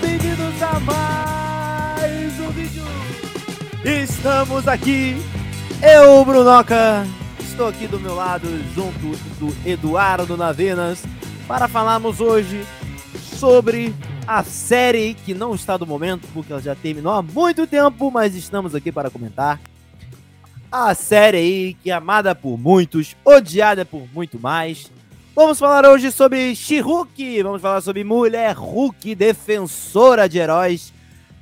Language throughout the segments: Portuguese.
Bem-vindos a mais um vídeo. Estamos aqui, eu, Brunoca. Estou aqui do meu lado, junto do Eduardo Navenas, para falarmos hoje sobre a série que não está do momento, porque ela já terminou há muito tempo, mas estamos aqui para comentar. A série aí que é amada por muitos, odiada por muito mais. Vamos falar hoje sobre She-Hulk, vamos falar sobre Mulher Hulk, defensora de heróis,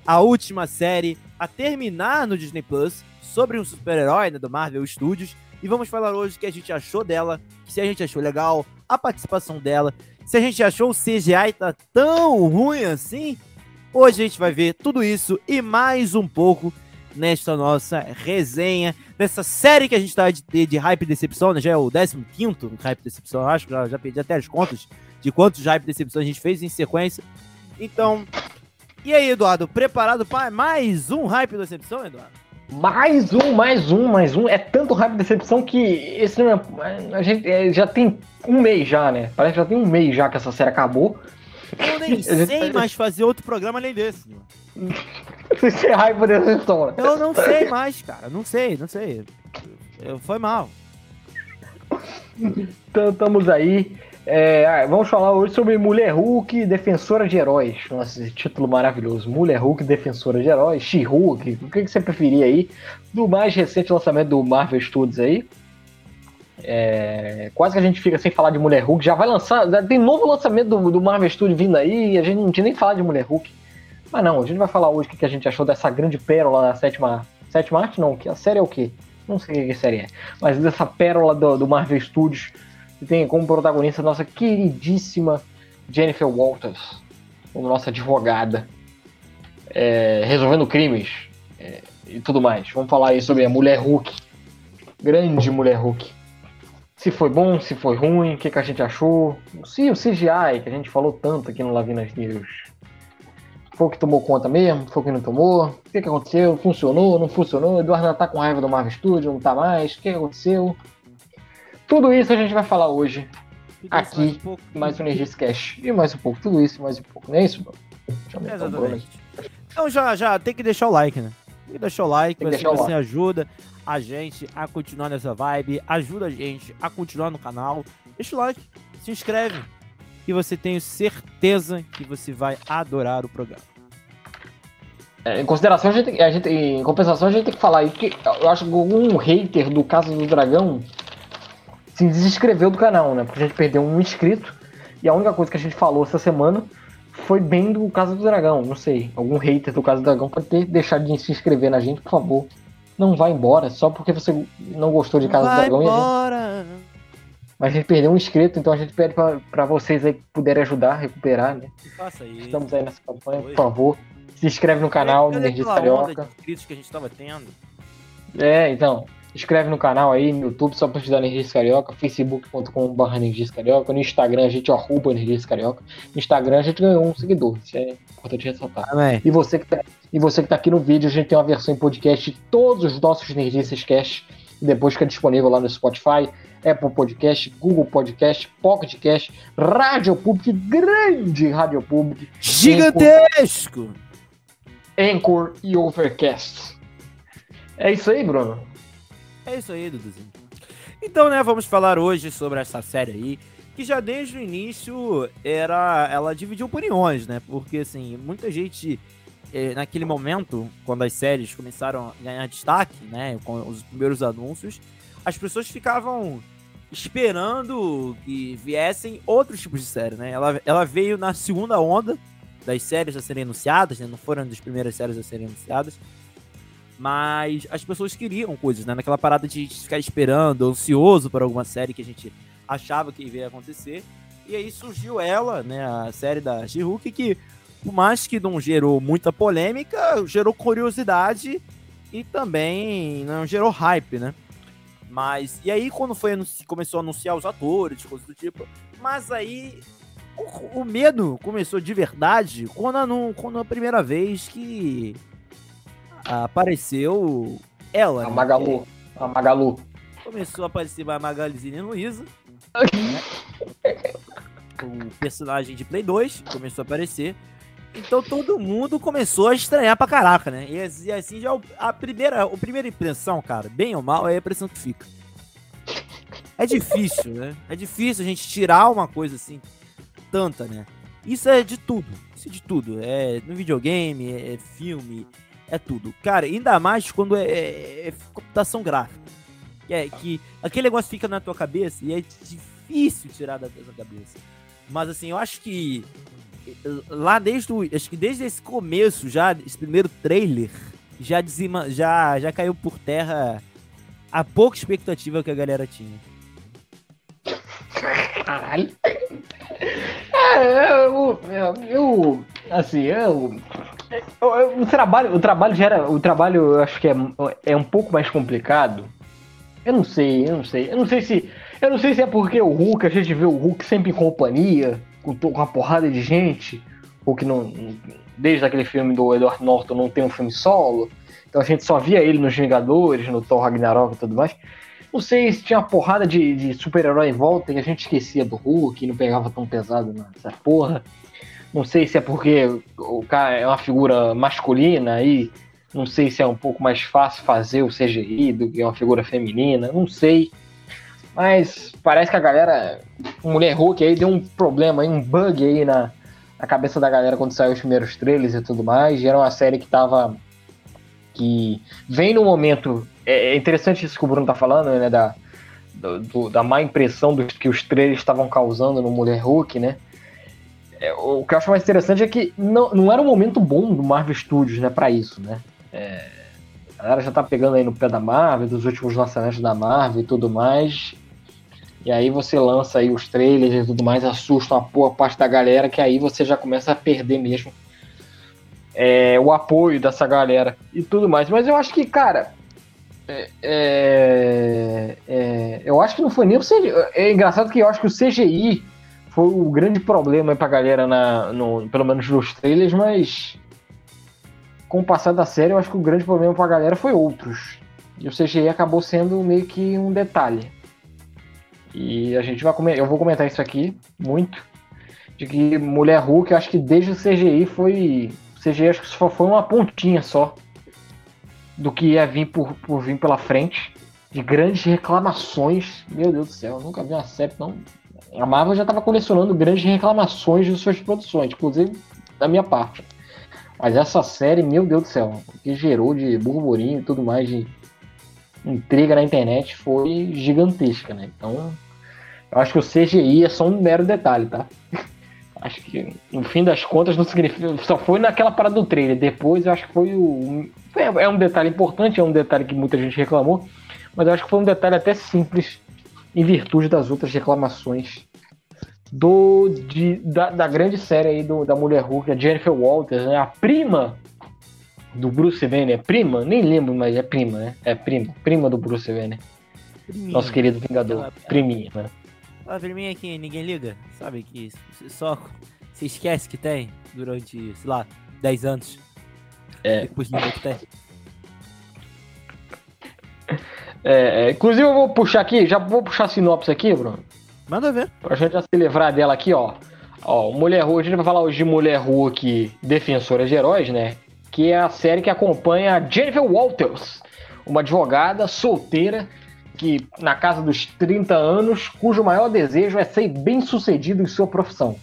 a última série a terminar no Disney Plus sobre um super-herói né, do Marvel Studios. E vamos falar hoje o que a gente achou dela, se a gente achou legal, a participação dela, se a gente achou o CGI tá tão ruim assim. Hoje a gente vai ver tudo isso e mais um pouco nesta nossa resenha, nessa série que a gente tá de, de Hype e Decepção, né? Já é o 15 Hype e Decepção, eu acho, já, já perdi até as contas de quantos Hype e Decepção a gente fez em sequência. Então, e aí, Eduardo, preparado para mais um Hype e Decepção, Eduardo? Mais um, mais um, mais um. É tanto hype e decepção que esse é, a gente é, já tem um mês já, né? Parece que já tem um mês já que essa série acabou. Eu nem sei mais fazer outro programa além desse. Você hype e decepção. Eu não sei mais, cara. Não sei, não sei. Eu, foi mal. Então estamos aí. É, ah, vamos falar hoje sobre Mulher Hulk, Defensora de Heróis. Nossa, esse título maravilhoso. Mulher Hulk, Defensora de Heróis. She-Hulk. O que, que você preferia aí? Do mais recente lançamento do Marvel Studios aí. É, quase que a gente fica sem falar de Mulher Hulk. Já vai lançar. Já tem novo lançamento do, do Marvel Studios vindo aí e a gente não tinha nem falado de Mulher Hulk. Mas não, a gente vai falar hoje o que, a gente achou dessa grande pérola da sétima. Sétima arte? Não, a série é o quê? Não sei o que a série é. Mas dessa pérola do, do Marvel Studios que tem como protagonista a nossa queridíssima Jennifer Walters, como nossa advogada, é, resolvendo crimes é, e tudo mais. Vamos falar aí sobre a Mulher Hulk, grande Mulher Hulk. Se foi bom, se foi ruim, o que, que a gente achou. Se o CGI, que a gente falou tanto aqui no Lavinas News, foi o que tomou conta mesmo, foi o que não tomou, o que, que aconteceu, funcionou, não funcionou, Eduardo tá com raiva do Marvel Studios, não tá mais, o que, que aconteceu? Tudo isso a gente vai falar hoje. aqui, mais um, mais um Cash. E mais um pouco, tudo isso, mais um pouco. Não é isso, mano? Exatamente. Então já, já tem que deixar o like, né? Tem que deixar o like, assim você like. ajuda a gente a continuar nessa vibe, ajuda a gente a continuar no canal. Deixa o like, se inscreve, e você tenho certeza que você vai adorar o programa. É, em consideração, a gente, a gente, em compensação, a gente tem que falar aí que eu acho que algum hater do caso do dragão se desinscreveu do canal, né? Porque a gente perdeu um inscrito e a única coisa que a gente falou essa semana foi bem do Casa do Dragão. Não sei, algum hater do Casa do Dragão pode ter deixado de se inscrever na gente, por favor. Não vá embora só porque você não gostou de Casa vai do Dragão. Embora. Gente... Mas a gente perdeu um inscrito, então a gente pede para vocês aí que puderem ajudar a recuperar, né? Faça isso. Estamos aí nessa campanha, por favor. Se inscreve no canal, no Energia Carioca. que a gente tava tendo. É, então inscreve no canal aí no YouTube, só pra estudar Energias Carioca, facebook.com.br Energias Carioca, no Instagram a gente arroba Energias Carioca, no Instagram a gente ganhou um seguidor, isso é importante ressaltar. Amém. E você, que tá, e você que tá aqui no vídeo, a gente tem uma versão em podcast de todos os nossos Energias Cast, e depois fica disponível lá no Spotify, Apple Podcast, Google Podcast, Pocket Cast, Rádio Public, grande Rádio Public. Gigantesco! Anchor, Anchor e Overcast. É isso aí, Bruno. É isso aí, Duduzinho. Então, né, vamos falar hoje sobre essa série aí, que já desde o início era. Ela dividiu opiniões, né? Porque, assim, muita gente. Eh, naquele momento, quando as séries começaram a ganhar destaque, né? Com os primeiros anúncios, as pessoas ficavam esperando que viessem outros tipos de série, né? Ela, ela veio na segunda onda das séries a serem anunciadas, né? Não foram das primeiras séries a serem anunciadas. Mas as pessoas queriam coisas, né? Naquela parada de ficar esperando, ansioso por alguma série que a gente achava que ia acontecer. E aí surgiu ela, né? A série da She-Hulk, que por mais que não gerou muita polêmica, gerou curiosidade e também não gerou hype, né? Mas, e aí quando foi começou a anunciar os atores, coisas do tipo, mas aí o, o medo começou de verdade quando a, quando a primeira vez que apareceu ela. A né? Magalu. A Magalu. Começou a aparecer a Magalizinha Luiza. né? O personagem de Play 2 começou a aparecer. Então todo mundo começou a estranhar pra caraca, né? E, e assim já a primeira, a primeira impressão, cara, bem ou mal, é a impressão que fica. É difícil, né? É difícil a gente tirar uma coisa assim, tanta, né? Isso é de tudo. Isso é de tudo. É no videogame, é, é filme, é tudo. Cara, ainda mais quando é, é, é computação gráfica. Que, é, que aquele negócio fica na tua cabeça e é difícil tirar da tua cabeça. Mas assim, eu acho que lá desde o, acho que desde esse começo já, esse primeiro trailer, já dizima, já já caiu por terra a pouca expectativa que a galera tinha. Caralho. É, eu, eu, assim, eu, eu, o trabalho, o trabalho gera, o trabalho eu acho que é, é um pouco mais complicado. Eu não sei, eu não sei, eu não sei se, eu não sei se é porque o Hulk a gente vê o Hulk sempre em companhia com, uma porrada de gente, ou que não. Desde aquele filme do Edward Norton não tem um filme solo, então a gente só via ele nos Vingadores, no Thor Ragnarok e tudo mais. Não sei se tinha uma porrada de, de super-herói em volta e a gente esquecia do Hulk, e não pegava tão pesado nessa porra. Não sei se é porque o cara é uma figura masculina aí, não sei se é um pouco mais fácil fazer o CGI do que uma figura feminina, não sei. Mas parece que a galera. Mulher Hulk aí deu um problema aí, um bug aí na, na cabeça da galera quando saiu os primeiros trailers e tudo mais. E era uma série que tava. que vem no momento. É, é interessante isso que o Bruno tá falando, né? Da, do, da má impressão do, que os trailers estavam causando no Mulher Hulk, né? É, o que eu acho mais interessante é que não, não era um momento bom do Marvel Studios, né, pra isso, né? É, a galera já tá pegando aí no pé da Marvel, dos últimos lançamentos da Marvel e tudo mais. E aí você lança aí os trailers e tudo mais, assusta uma boa parte da galera, que aí você já começa a perder mesmo é, o apoio dessa galera e tudo mais. Mas eu acho que, cara, é, é, é eu acho que não foi nem o CGI. É engraçado que eu acho que o CGI foi o grande problema pra galera, na, no, pelo menos nos trailers, mas com o passar da série, eu acho que o grande problema pra galera foi outros. E o CGI acabou sendo meio que um detalhe. E a gente vai eu vou comentar isso aqui muito. De que Mulher Hulk, acho que desde o CGI foi. O CGI acho que só foi uma pontinha só do que ia vir por, por vir pela frente. De grandes reclamações. Meu Deus do céu, nunca vi uma série não. A Marvel já estava colecionando grandes reclamações de suas produções, inclusive da minha parte. Mas essa série, meu Deus do céu, o que gerou de burburinho e tudo mais de intriga na internet foi gigantesca, né? Então, eu acho que o CGI é só um mero detalhe, tá? acho que, no fim das contas, não significa. Só foi naquela parada do trailer. Depois, eu acho que foi o. É um detalhe importante, é um detalhe que muita gente reclamou. Mas eu acho que foi um detalhe até simples, em virtude das outras reclamações do, de, da, da, grande série aí do, da Mulher Hulk, a Jennifer Walters, né? A prima do Bruce Banner. Prima? Nem lembro, mas é prima, né? É prima. Prima do Bruce Banner. Priminha. Nosso querido Vingador. Ela, priminha, né? A vermelha que ninguém liga, sabe? Que só se esquece que tem durante, sei lá, 10 anos. É. Depois ninguém que tem. É, é, inclusive eu vou puxar aqui, já vou puxar a sinopse aqui, Bruno. Manda ver. Pra gente já se livrar dela aqui, ó. Ó, Mulher Hulk, a gente vai falar hoje de Mulher Hulk Defensora de Heróis, né? Que é a série que acompanha a Jennifer Walters, uma advogada solteira que na casa dos 30 anos, cujo maior desejo é ser bem sucedido em sua profissão.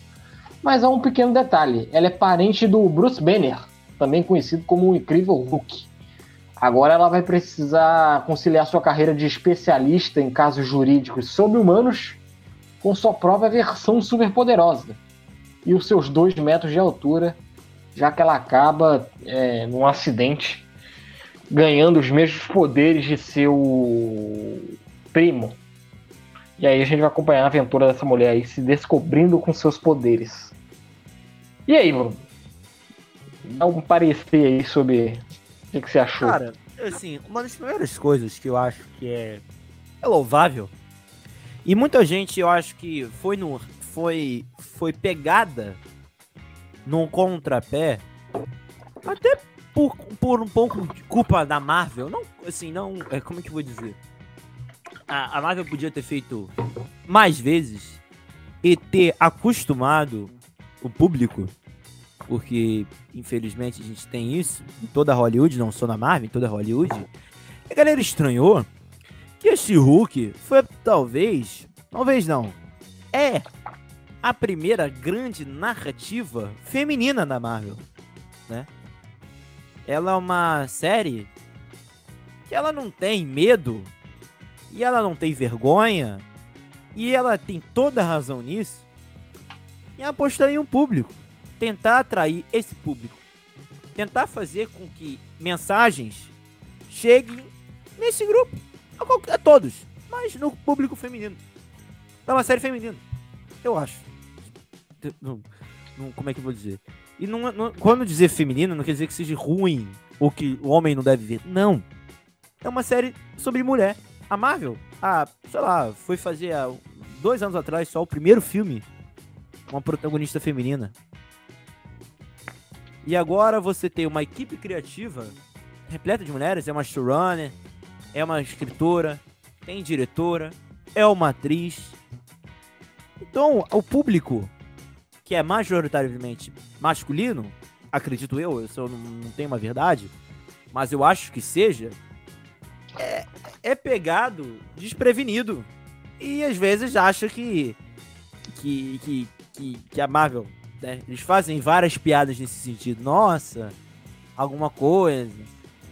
Mas há um pequeno detalhe: ela é parente do Bruce Banner, também conhecido como o Incrível Hulk. Agora ela vai precisar conciliar sua carreira de especialista em casos jurídicos sobre-humanos com sua própria versão superpoderosa e os seus dois metros de altura, já que ela acaba é, num acidente ganhando os mesmos poderes de seu primo. E aí a gente vai acompanhar a aventura dessa mulher aí se descobrindo com seus poderes. E aí, Bruno? Dá um parecer aí sobre o que, você achou. Cara, assim, uma das primeiras coisas que eu acho que é, é louvável, e muita gente eu acho que foi no. foi. foi pegada num contrapé. Até por, por um pouco de culpa da Marvel, não, assim, não, é, como é que eu vou dizer? A, a Marvel podia ter feito mais vezes e ter acostumado o público porque infelizmente a gente tem isso em toda Hollywood, não só na Marvel, em toda Hollywood. A galera estranhou que este Hulk foi talvez, talvez não, é a primeira grande narrativa feminina da Marvel, né? Ela é uma série que ela não tem medo e ela não tem vergonha e ela tem toda a razão nisso em apostar em um público, tentar atrair esse público, tentar fazer com que mensagens cheguem nesse grupo, a, a todos, mas no público feminino. É uma série feminina, eu acho. Não, não, como é que eu vou dizer? E não, não, quando dizer feminino, não quer dizer que seja ruim ou que o homem não deve ver. Não. É uma série sobre mulher. A Marvel, ah, sei lá, foi fazer dois anos atrás só o primeiro filme uma protagonista feminina. E agora você tem uma equipe criativa repleta de mulheres, é uma showrunner, é uma escritora, tem diretora, é uma atriz. Então, o público que é majoritariamente masculino, acredito eu, eu só não, não tenho uma verdade, mas eu acho que seja, é, é pegado desprevenido. E às vezes acha que, que, que, que, que a Marvel, né, eles fazem várias piadas nesse sentido. Nossa, alguma coisa,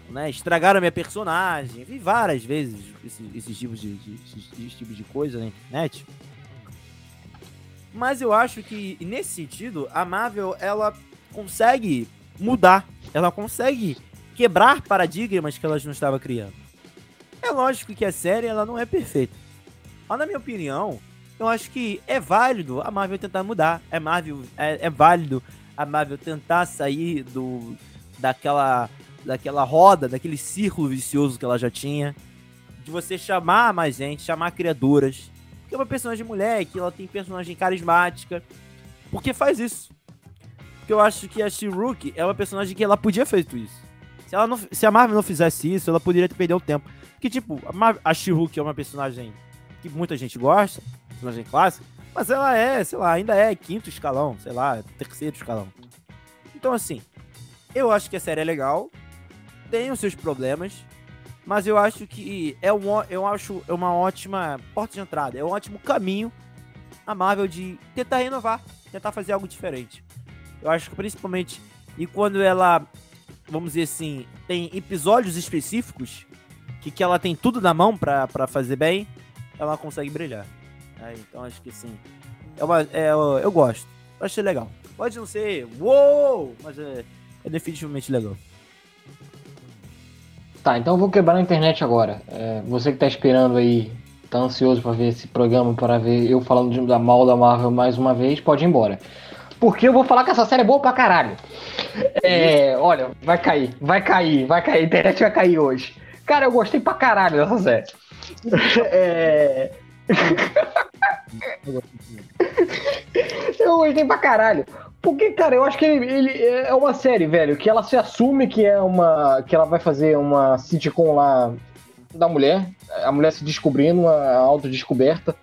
né? Estragaram a minha personagem. Vi várias vezes esses, esses tipos de, de, esses tipos de coisa na internet. Mas eu acho que, nesse sentido, a Marvel, ela consegue mudar. Ela consegue quebrar paradigmas que ela não estava criando. É lógico que a série, ela não é perfeita. Mas, na minha opinião, eu acho que é válido a Marvel tentar mudar. É, Marvel, é, é válido a Marvel tentar sair do daquela, daquela roda, daquele círculo vicioso que ela já tinha. De você chamar mais gente, chamar criadoras, que é uma personagem mulher, que ela tem personagem carismática. Porque faz isso. Porque eu acho que a She-Hulk é uma personagem que ela podia feito isso. Se, ela não, se a Marvel não fizesse isso, ela poderia ter perdido o tempo. Que, tipo, a, a She-Hulk é uma personagem que muita gente gosta, personagem clássica, mas ela é, sei lá, ainda é quinto escalão, sei lá, terceiro escalão. Então, assim, eu acho que a série é legal, tem os seus problemas, mas eu acho que é um, eu acho é uma ótima porta de entrada, é um ótimo caminho a Marvel de tentar renovar, tentar fazer algo diferente. Eu acho que principalmente e quando ela, vamos dizer assim, tem episódios específicos que, que ela tem tudo na mão para fazer bem, ela consegue brilhar. É, então acho que sim. É uma, é, eu, gosto. Eu achei legal. Pode não ser uou, mas é, é definitivamente legal. Tá, então eu vou quebrar a internet agora. É, você que tá esperando aí, tá ansioso para ver esse programa, para ver eu falando de, da mal da Marvel mais uma vez, pode ir embora. Porque eu vou falar que essa série é boa pra caralho. É, olha, vai cair, vai cair, vai cair, a internet vai cair hoje. Cara, eu gostei pra caralho dessa série. É... eu gostei pra caralho. Porque, cara, eu acho que ele, ele, é uma série, velho, que ela se assume que é uma. que ela vai fazer uma sitcom lá da mulher, a mulher se descobrindo, a autodescoberta.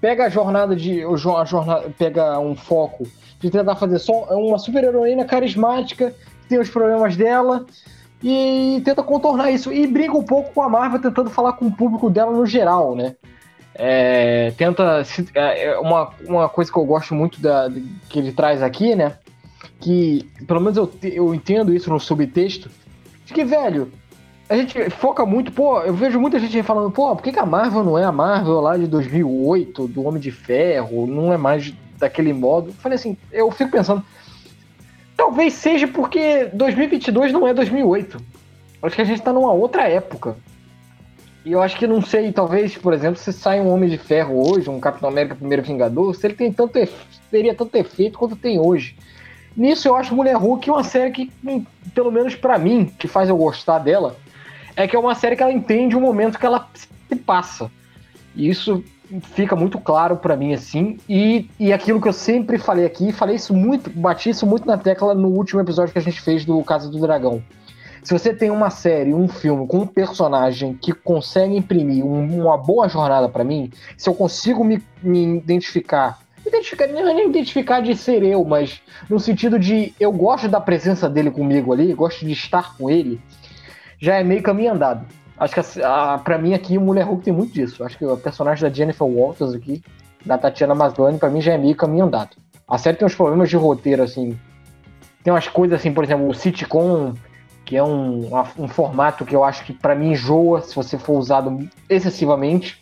Pega a jornada de. A jornada, pega um foco de tentar fazer só uma super heroína carismática, que tem os problemas dela, e tenta contornar isso. E briga um pouco com a Marvel, tentando falar com o público dela no geral, né? É, tenta. É, é uma, uma coisa que eu gosto muito da, que ele traz aqui, né? Que, pelo menos eu, eu entendo isso no subtexto, de que, velho, a gente foca muito, pô, eu vejo muita gente falando, pô, por que, que a Marvel não é a Marvel lá de 2008, do Homem de Ferro, não é mais daquele modo? Eu falei assim, eu fico pensando, talvez seja porque 2022 não é 2008. Acho que a gente tá numa outra época. E eu acho que não sei, talvez, por exemplo, se sai um Homem de Ferro hoje, um Capitão América Primeiro Vingador, se ele tem tanto teria tanto efeito quanto tem hoje. Nisso eu acho Mulher Hulk uma série que, hum, pelo menos para mim, que faz eu gostar dela, é que é uma série que ela entende o momento que ela se passa. E isso fica muito claro para mim assim. E, e aquilo que eu sempre falei aqui, falei isso muito, bati isso muito na tecla no último episódio que a gente fez do Casa do Dragão se você tem uma série, um filme com um personagem que consegue imprimir um, uma boa jornada para mim, se eu consigo me, me identificar identificar, não é nem identificar de ser eu, mas no sentido de eu gosto da presença dele comigo ali, gosto de estar com ele, já é meio caminho andado. Acho que a, a, pra mim aqui o Mulher Hulk tem muito disso. Acho que o personagem da Jennifer Walters aqui, da Tatiana Maslany, pra mim já é meio caminho andado. A série tem uns problemas de roteiro, assim. Tem umas coisas assim, por exemplo, o sitcom, que é um, um formato que eu acho que para mim enjoa se você for usado excessivamente.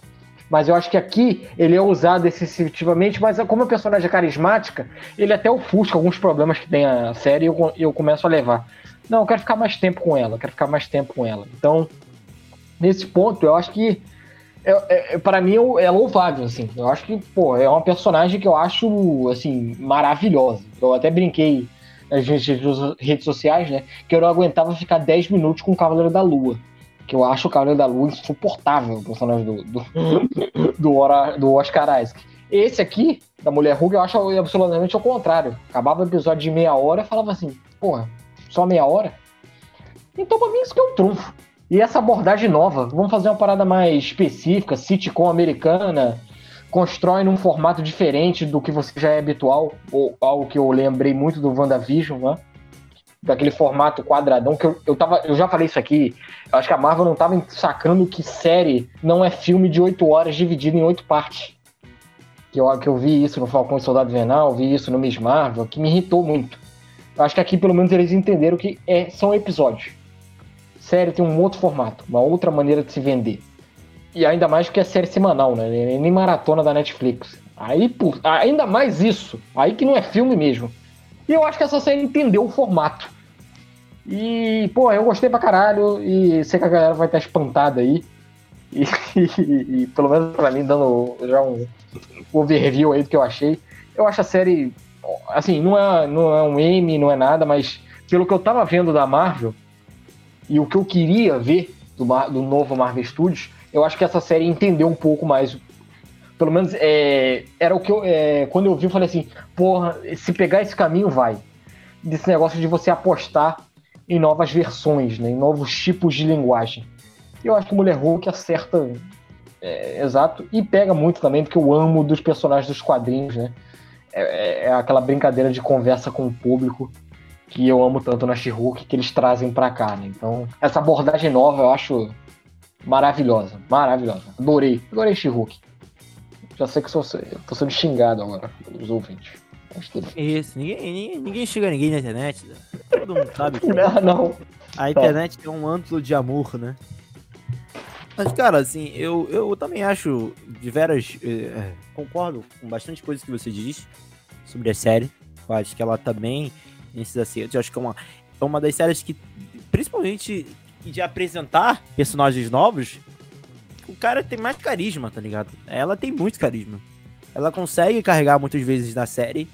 Mas eu acho que aqui ele é usado excessivamente, mas como a personagem é carismática, ele até ofusca alguns problemas que tem a série e eu, eu começo a levar. Não, eu quero ficar mais tempo com ela, quero ficar mais tempo com ela. Então, nesse ponto, eu acho que é, é, é para mim é louvável, assim. Eu acho que, pô, é uma personagem que eu acho, assim, maravilhosa. Eu até brinquei nas redes sociais, né, que eu não aguentava ficar 10 minutos com o Cavaleiro da Lua. Que eu acho o Cavaleiro da Lua insuportável, o personagem do, do, do, do Oscar Isaac. Esse aqui, da Mulher Hulk, eu acho absolutamente ao contrário. Acabava o episódio de meia hora e falava assim, porra, só meia hora? Então pra mim isso que é um trunfo. E essa abordagem nova, vamos fazer uma parada mais específica, sitcom americana, constrói num formato diferente do que você já é habitual, ou algo que eu lembrei muito do WandaVision, né? Daquele formato quadradão, que eu, eu, tava, eu já falei isso aqui, eu acho que a Marvel não tava sacando que série não é filme de oito horas dividido em oito partes. Que eu, que eu vi isso no Falcão e Soldado Invernal, vi isso no Miss Marvel, que me irritou muito. Eu acho que aqui pelo menos eles entenderam que é, são episódios série tem um outro formato, uma outra maneira de se vender. E ainda mais porque é série semanal, né? Nem maratona da Netflix. Aí, por, ainda mais isso. Aí que não é filme mesmo. E eu acho que essa série entendeu o formato. E, pô, eu gostei pra caralho. E sei que a galera vai estar espantada aí. E, e, e pelo menos pra mim, dando já um overview aí do que eu achei. Eu acho a série. Assim, não é, não é um M, não é nada, mas pelo que eu tava vendo da Marvel, e o que eu queria ver do, do novo Marvel Studios, eu acho que essa série entendeu um pouco mais. Pelo menos é, era o que eu. É, quando eu vi, eu falei assim: porra, se pegar esse caminho, vai. Desse negócio de você apostar em novas versões, né, em novos tipos de linguagem. Eu acho que o Mulher Hulk acerta é, exato e pega muito também, porque eu amo dos personagens dos quadrinhos, né? É, é, é aquela brincadeira de conversa com o público que eu amo tanto na she que eles trazem para cá, né? Então, essa abordagem nova eu acho maravilhosa, maravilhosa. Adorei, adorei she Já sei que sou, tô sendo xingado agora pelos ouvintes. Isso, ninguém, ninguém, ninguém xinga ninguém na internet. Né? Todo mundo sabe. Que não, não. A internet tem um antro de amor, né? Mas, cara, assim, eu, eu também acho de veras. Eh, concordo com bastante coisas que você diz sobre a série. Eu acho que ela também nesses acertos. Eu acho que é uma, é uma das séries que, principalmente de apresentar personagens novos, o cara tem mais carisma, tá ligado? Ela tem muito carisma. Ela consegue carregar muitas vezes na série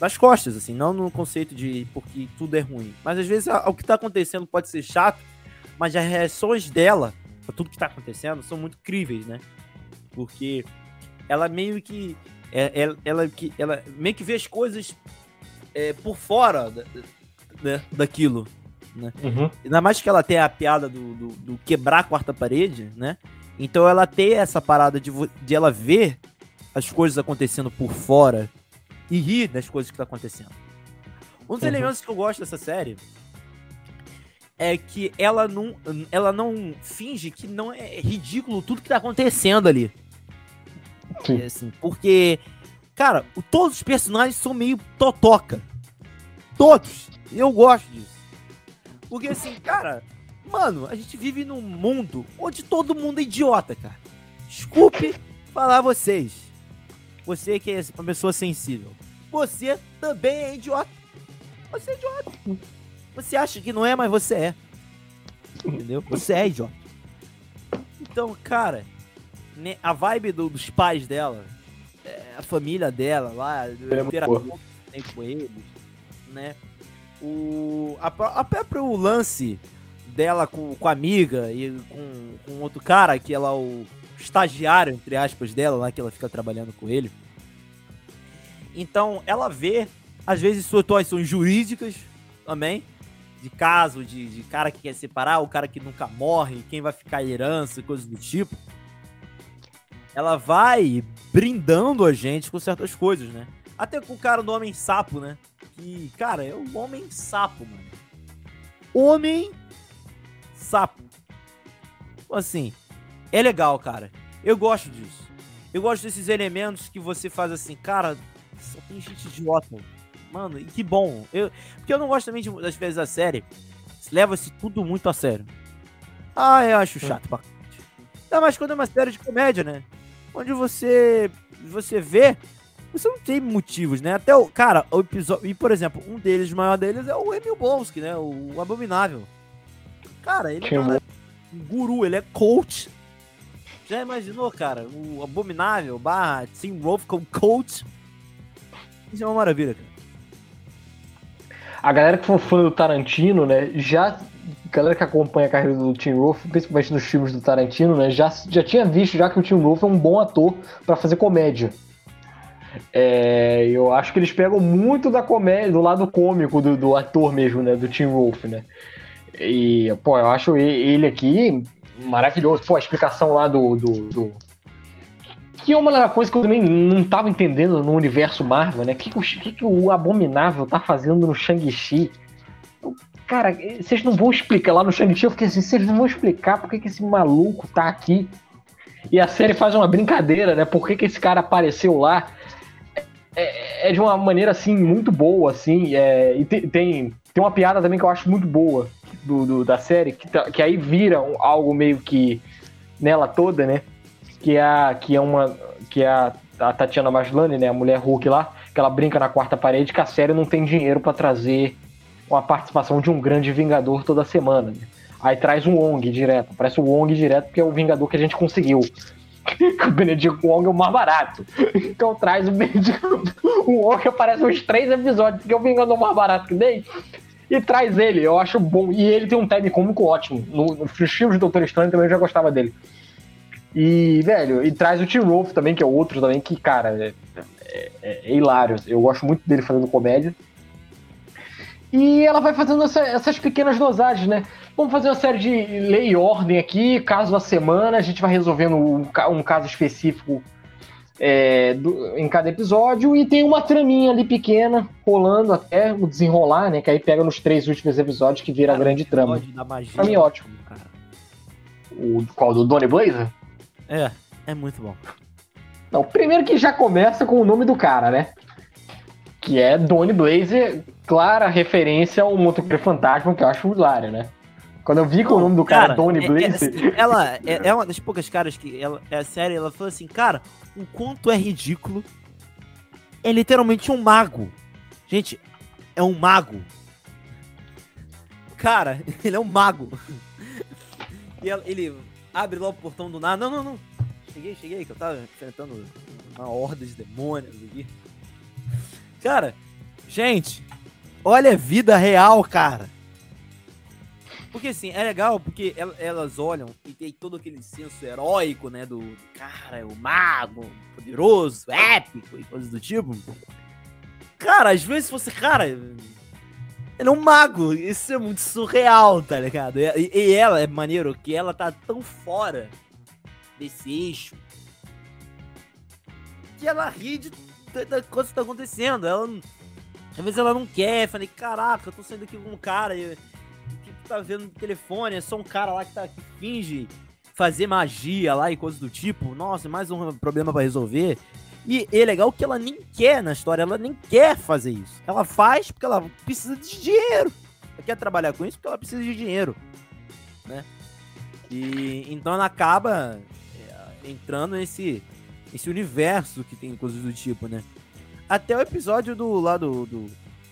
nas costas, assim, não no conceito de porque tudo é ruim. Mas às vezes o que tá acontecendo pode ser chato, mas as reações dela a tudo que tá acontecendo são muito críveis, né? Porque ela meio que. Ela, é, ela, ela, ela meio que vê as coisas é, por fora da, né, daquilo. Né? Uhum. Ainda mais que ela tem a piada do, do, do, quebrar a quarta parede, né? Então ela tem essa parada de, de ela ver as coisas acontecendo por fora e rir das coisas que estão tá acontecendo. Um dos uhum. elementos que eu gosto dessa série é que ela não, ela não finge que não é ridículo tudo que tá acontecendo ali. Sim. Assim, porque Cara, todos os personagens são meio totoca. Todos. Eu gosto disso. Porque assim, cara, mano, a gente vive num mundo onde todo mundo é idiota, cara. Desculpe falar vocês. Você que é uma pessoa sensível. Você também é idiota. Você é idiota. Você acha que não é, mas você é. Entendeu? Você é idiota. Então, cara, né, a vibe do, dos pais dela, a família dela lá, interação que tem com eles, né? O, a, a próprio lance dela com, com a amiga e com, com outro cara, que ela é o estagiário, entre aspas, dela lá, que ela fica trabalhando com ele. Então, ela vê, às vezes, situações jurídicas também, de caso, de, de cara que quer separar, o cara que nunca morre, quem vai ficar herança, coisas do tipo. Ela vai brindando a gente com certas coisas, né? Até com o cara do Homem Sapo, né? Que, cara, é o Homem Sapo, mano. Homem Sapo. Assim, é legal, cara. Eu gosto disso. Eu gosto desses elementos que você faz assim, cara, só tem gente idiota. Mano, e que bom. Eu, porque eu não gosto também de, das vezes da série. Leva-se tudo muito a sério. Ah, eu acho chato pra Ainda mais quando é uma série de comédia, né? Onde você você vê, você não tem motivos, né? Até o. Cara, o episódio. E, por exemplo, um deles, o maior deles, é o Emil Blonsky, né? O, o Abominável. Cara, ele é um guru, ele é coach. Já imaginou, cara? O Abominável barra Tim Wolf como coach. Isso é uma maravilha, cara. A galera que for fã do Tarantino, né, já galera que acompanha a carreira do Tim Wolf, principalmente nos filmes do Tarantino, né, já, já tinha visto já que o Tim Wolf é um bom ator para fazer comédia. É, eu acho que eles pegam muito da comédia, do lado cômico do, do ator mesmo, né, do Tim Wolf, né. E, pô, eu acho ele aqui maravilhoso. Pô, a explicação lá do, do, do que é uma coisa que eu também não estava entendendo no universo Marvel, né? O que, que, que, o Abominável tá fazendo no Shang-Chi? Cara, vocês não vão explicar. Lá no Shang-Chi eu fiquei assim, vocês não vão explicar por que, que esse maluco tá aqui. E a série faz uma brincadeira, né? Por que, que esse cara apareceu lá? É, é de uma maneira, assim, muito boa, assim. É, e tem, tem, tem, uma piada também que eu acho muito boa do, do da série, que, tá, que aí vira algo meio que nela toda, né? Que é, que é uma. Que é a, a Tatiana Maslany, né? A mulher Hulk lá, que ela brinca na quarta parede que a série não tem dinheiro para trazer com a participação de um grande Vingador toda semana. Né? Aí traz um Wong direto. Parece o Wong direto, porque é o Vingador que a gente conseguiu. o Benedict Wong é o mais barato. Então traz o Benedict o Wong aparece uns três episódios, que é o Vingador mais barato que tem. E traz ele, eu acho bom. E ele tem um time cômico ótimo. No, no filme de Doutor Estranho também eu já gostava dele. E, velho, e traz o T-Wolf também, que é outro também, que, cara, é, é, é, hilário. Eu gosto muito dele fazendo comédia. E ela vai fazendo essa, essas pequenas dosagens, né? Vamos fazer uma série de lei e ordem aqui, caso a semana, a gente vai resolvendo um, um caso específico é, do, em cada episódio e tem uma traminha ali pequena rolando até o desenrolar, né? Que aí pega nos três últimos episódios que vira a grande trama. Da magia, pra mim, é ótimo. Cara. O qual? Do Donnie Blazer? É, é muito bom. Não, primeiro que já começa com o nome do cara, né? Que é Donnie Blazer, clara referência ao Motoqueiro Fantasma, que eu acho hilário, né? Quando eu vi com o nome do cara, cara Donnie é, Blazer. É, ela é, é, uma das poucas caras que ela, é série, ela falou assim, cara, o quanto é ridículo. É literalmente um mago. Gente, é um mago. Cara, ele é um mago. E ele abre lá o portão do nada. Não, não, não. Cheguei, cheguei, que eu tava enfrentando uma horda de demônios aqui. Cara, gente, olha a vida real, cara. Porque assim, é legal porque elas olham e tem todo aquele senso heróico, né? Do, do cara, o mago, poderoso, épico e coisas do tipo. Cara, às vezes você, cara, ele é um mago. Isso é muito surreal, tá ligado? E, e, ela, é maneiro que ela tá tão fora desse eixo que ela ri de da coisa que tá acontecendo. Ela, às vezes ela não quer. Falei, caraca, eu tô saindo aqui com um cara que tá vendo no telefone. É só um cara lá que, tá, que finge fazer magia lá e coisas do tipo. Nossa, mais um problema para resolver. E é legal que ela nem quer na história, ela nem quer fazer isso. Ela faz porque ela precisa de dinheiro. Ela quer trabalhar com isso porque ela precisa de dinheiro, né? E então ela acaba é, entrando nesse esse universo que tem coisas do tipo, né? Até o episódio do lado do,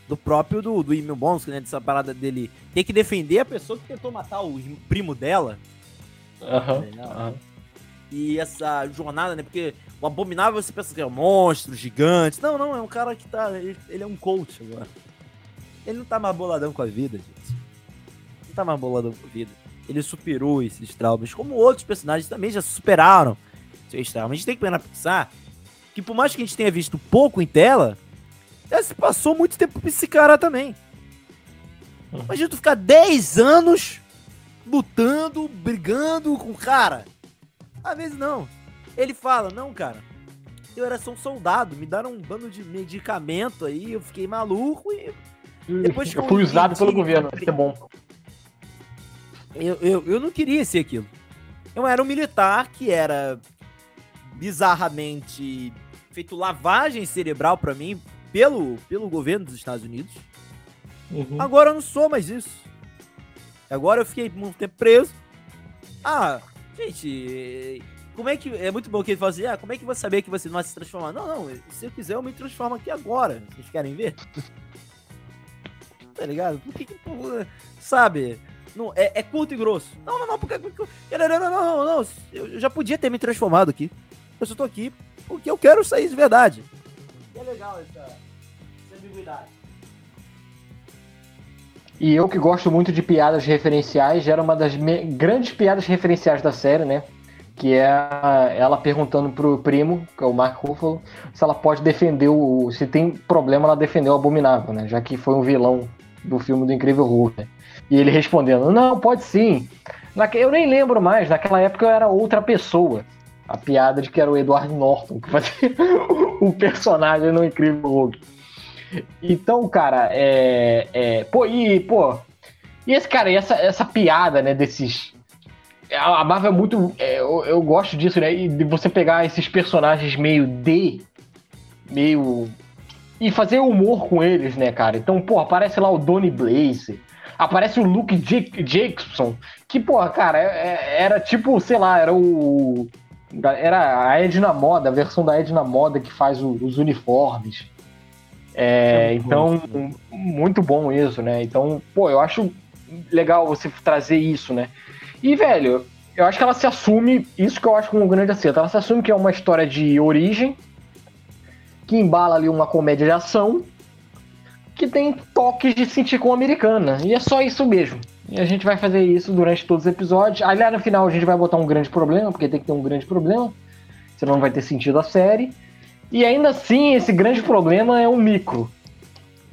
do, próprio do, do Emil Bons, né? Dessa parada dele ter que defender a pessoa que tentou matar o primo dela. Aham. Uhum, uhum. E essa jornada, né? Porque o Abominável você pensa que é um monstro, gigante. Não, não, é um cara que tá. Ele, ele é um coach agora. Ele não tá mais boladão com a vida, gente. Não tá mais boladão com a vida. Ele superou esses traumas, como outros personagens também já superaram mas a gente tem que pensar que por mais que a gente tenha visto pouco em tela, já se passou muito tempo pra esse cara também. Uhum. Imagina tu ficar 10 anos lutando, brigando com o cara. Às vezes não. Ele fala, não, cara, eu era só um soldado, me deram um bando de medicamento aí, eu fiquei maluco e. Depois eu fui usado pelo governo, isso é bom. Eu, eu, eu não queria ser aquilo. Eu era um militar que era bizarramente feito lavagem cerebral para mim pelo, pelo governo dos Estados Unidos. Uhum. Agora eu não sou mais isso. Agora eu fiquei muito tempo preso. Ah, gente, como é que. É muito bom que ele fala assim: ah, como é que você saber que você não vai se transformar? Não, não, se eu quiser, eu me transformo aqui agora. Vocês querem ver? tá ligado? Por que, que sabe? Não, é, é, curto e grosso. Não, não, não, porque. Não, não, não, não, não, Eu já podia ter me transformado aqui. Eu só tô aqui porque eu quero sair de verdade. E é legal essa, essa ambiguidade. E eu que gosto muito de piadas referenciais, era uma das grandes piadas referenciais da série, né? Que é ela perguntando pro primo, que é o Mark Ruffalo, se ela pode defender o. se tem problema ela defender o Abominável, né? Já que foi um vilão do filme do Incrível Hulk. Né? E ele respondendo: Não, pode sim. Eu nem lembro mais, naquela época eu era outra pessoa. A piada de que era o Edward Norton que fazia o personagem no Incrível Hulk. Então, cara, é. é pô, e, pô. E esse cara, e essa, essa piada, né, desses. A Marvel é muito. É, eu, eu, gosto disso, né? De você pegar esses personagens meio D, meio. E fazer humor com eles, né, cara? Então, pô, aparece lá o Donny Blaze, aparece o Luke Jackson, que, pô, cara, é, é, era tipo, sei lá, era o. Era a Edna Moda, a versão da Edna Moda que faz o, os uniformes. É, é então, bom. muito bom isso, né? Então, pô, eu acho legal você trazer isso, né? E, velho, eu acho que ela se assume, isso que eu acho um grande acerto, ela se assume que é uma história de origem, que embala ali uma comédia de ação, que tem toques de sentir com americana. E é só isso mesmo. E a gente vai fazer isso durante todos os episódios. Aliás, no final a gente vai botar um grande problema, porque tem que ter um grande problema. Senão não vai ter sentido a série. E ainda assim, esse grande problema é um micro,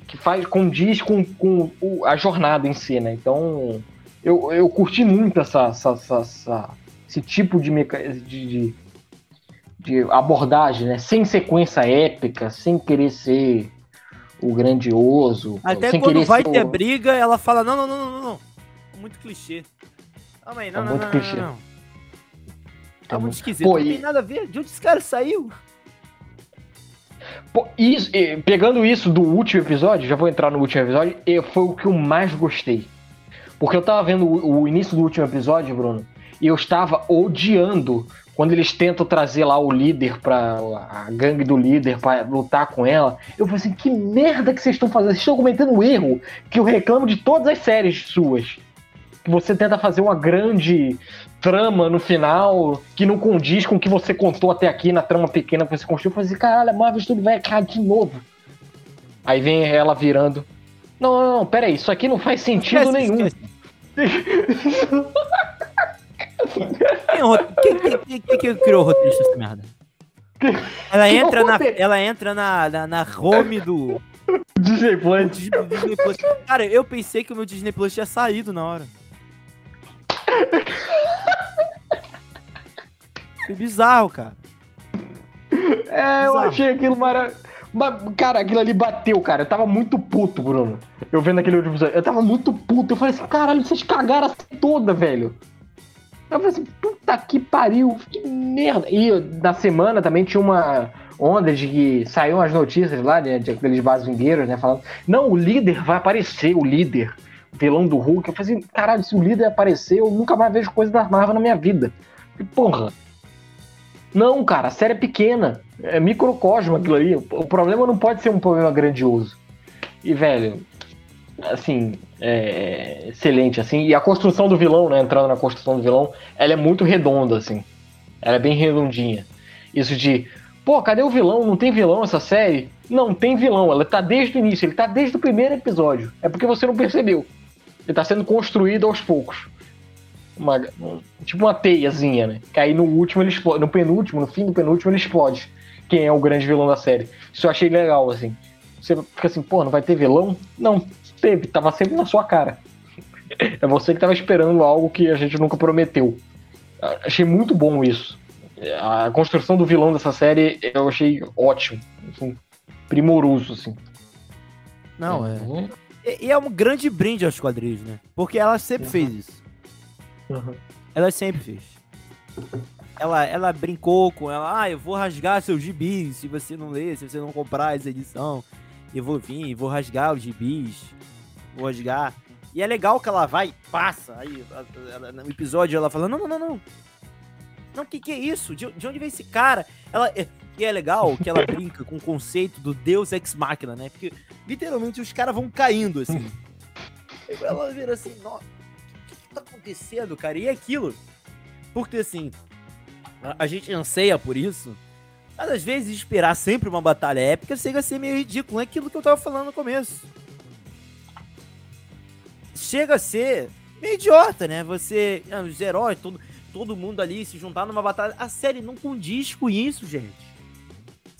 que faz condiz com, com a jornada em si, né? Então, eu, eu curti muito essa, essa, essa esse tipo de, de, de, de, abordagem, né? Sem sequência épica, sem querer ser o grandioso. Até quando vai ter o... briga, ela fala: não, não, não, não, não. Muito clichê. Calma aí, não, é não, muito não, clichê. não, não. Tá muito esquisito. Pô, não tem nada a ver. De onde esse cara saiu? Pô, isso, pegando isso do último episódio, já vou entrar no último episódio, foi o que eu mais gostei. Porque eu tava vendo o, o início do último episódio, Bruno, e eu estava odiando quando eles tentam trazer lá o líder para a gangue do líder para lutar com ela. Eu falei assim, que merda que vocês estão fazendo? Vocês estão cometendo um erro que eu reclamo de todas as séries suas você tenta fazer uma grande trama no final que não condiz com o que você contou até aqui na trama pequena que você construiu. Falei assim, caralho, a Marvel Studios vai cair de novo. Aí vem ela virando. Não, não, não, peraí, isso aqui não faz sentido esquece, nenhum. Esquece. quem, quem, quem, quem, criou o roteirista dessa merda? Ela entra, na, ela entra na, na, na home do. Disney Plus. Disney Plus. Cara, eu pensei que o meu Disney Plus tinha saído na hora. Foi bizarro, cara. É, eu achei aquilo maravilhoso. Cara, aquilo ali bateu, cara. Eu tava muito puto, Bruno. Eu vendo aquele último episódio. Eu tava muito puto. Eu falei assim, caralho, vocês cagaram a toda, velho. Eu falei assim, puta que pariu, que merda. E na semana também tinha uma onda de que saíram as notícias lá, né, de aqueles bazingueiros, né, falando, não, o líder vai aparecer, o líder vilão do Hulk. Eu falei assim, caralho, se o líder aparecer, eu nunca mais vejo coisa da Marvel na minha vida. E, porra. Não, cara, a série é pequena. É microcosmo aquilo ali. O problema não pode ser um problema grandioso. E, velho, assim, é excelente, assim. E a construção do vilão, né, entrando na construção do vilão, ela é muito redonda, assim. Ela é bem redondinha. Isso de, pô, cadê o vilão? Não tem vilão essa série? Não, tem vilão. Ela tá desde o início, ele tá desde o primeiro episódio. É porque você não percebeu. Ele tá sendo construído aos poucos. Uma, tipo uma teiazinha, né? Que aí no último ele explode. No penúltimo, no fim do penúltimo, ele explode. Quem é o grande vilão da série. Isso eu achei legal, assim. Você fica assim, pô, não vai ter vilão? Não, teve, tava sempre na sua cara. É você que tava esperando algo que a gente nunca prometeu. Achei muito bom isso. a construção do vilão dessa série eu achei ótimo. Assim, primoroso, assim. Não, é. E, e, é um grande brinde aos quadrinhos, né? Porque ela sempre uhum. fez isso. Uhum. Ela sempre fez. Ela, ela brincou com ela, ah, eu vou rasgar seus gibis se você não ler, se você não comprar essa edição. Eu vou vir, vou rasgar os gibis. Vou rasgar. E é legal que ela vai, passa. Aí, no episódio, ela fala: Não, não, não, não. Não, o que, que é isso? De, de onde vem esse cara? Ela, é, e é legal que ela brinca com o conceito do Deus Ex Machina, né? Porque literalmente os caras vão caindo assim. ela vira assim: Nossa, o que, que tá acontecendo, cara? E é aquilo. Porque assim, a, a gente anseia por isso. Mas às vezes esperar sempre uma batalha épica chega a ser meio ridículo. É aquilo que eu tava falando no começo chega a ser meio idiota, né? Você, ah, os heróis, todo, todo mundo ali se juntar numa batalha. A série não condiz com isso, gente.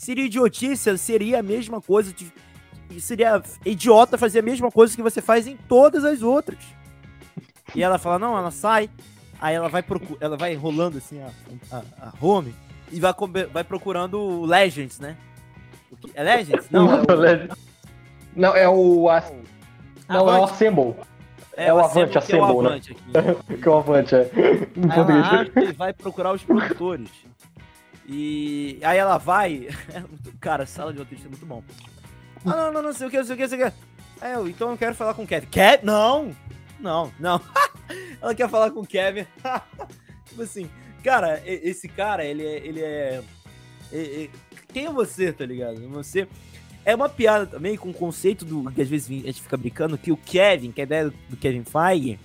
Seria idiotice, seria a mesma coisa. De, seria idiota fazer a mesma coisa que você faz em todas as outras. E ela fala, não, ela sai, aí ela vai procu ela vai rolando assim a, a, a home e vai, vai procurando Legends, né? É Legends? Não, é o... Não, é o. Não, é o Assemble. É, é o Avante, a Symbol, né? que é o Avante, é. Ela e vai procurar os produtores. E aí ela vai. Cara, sala de roteirista é muito bom. Ah, não, não, não sei o que, não sei o que, não sei o que. Aí eu, então eu quero falar com o Kevin. Kevin? Não! Não, não. ela quer falar com o Kevin. tipo assim, cara, esse cara, ele é. Ele é, quem é você, tá ligado? Você é uma piada também com o conceito do que às vezes a gente fica brincando que o Kevin, que é a ideia do Kevin Feige,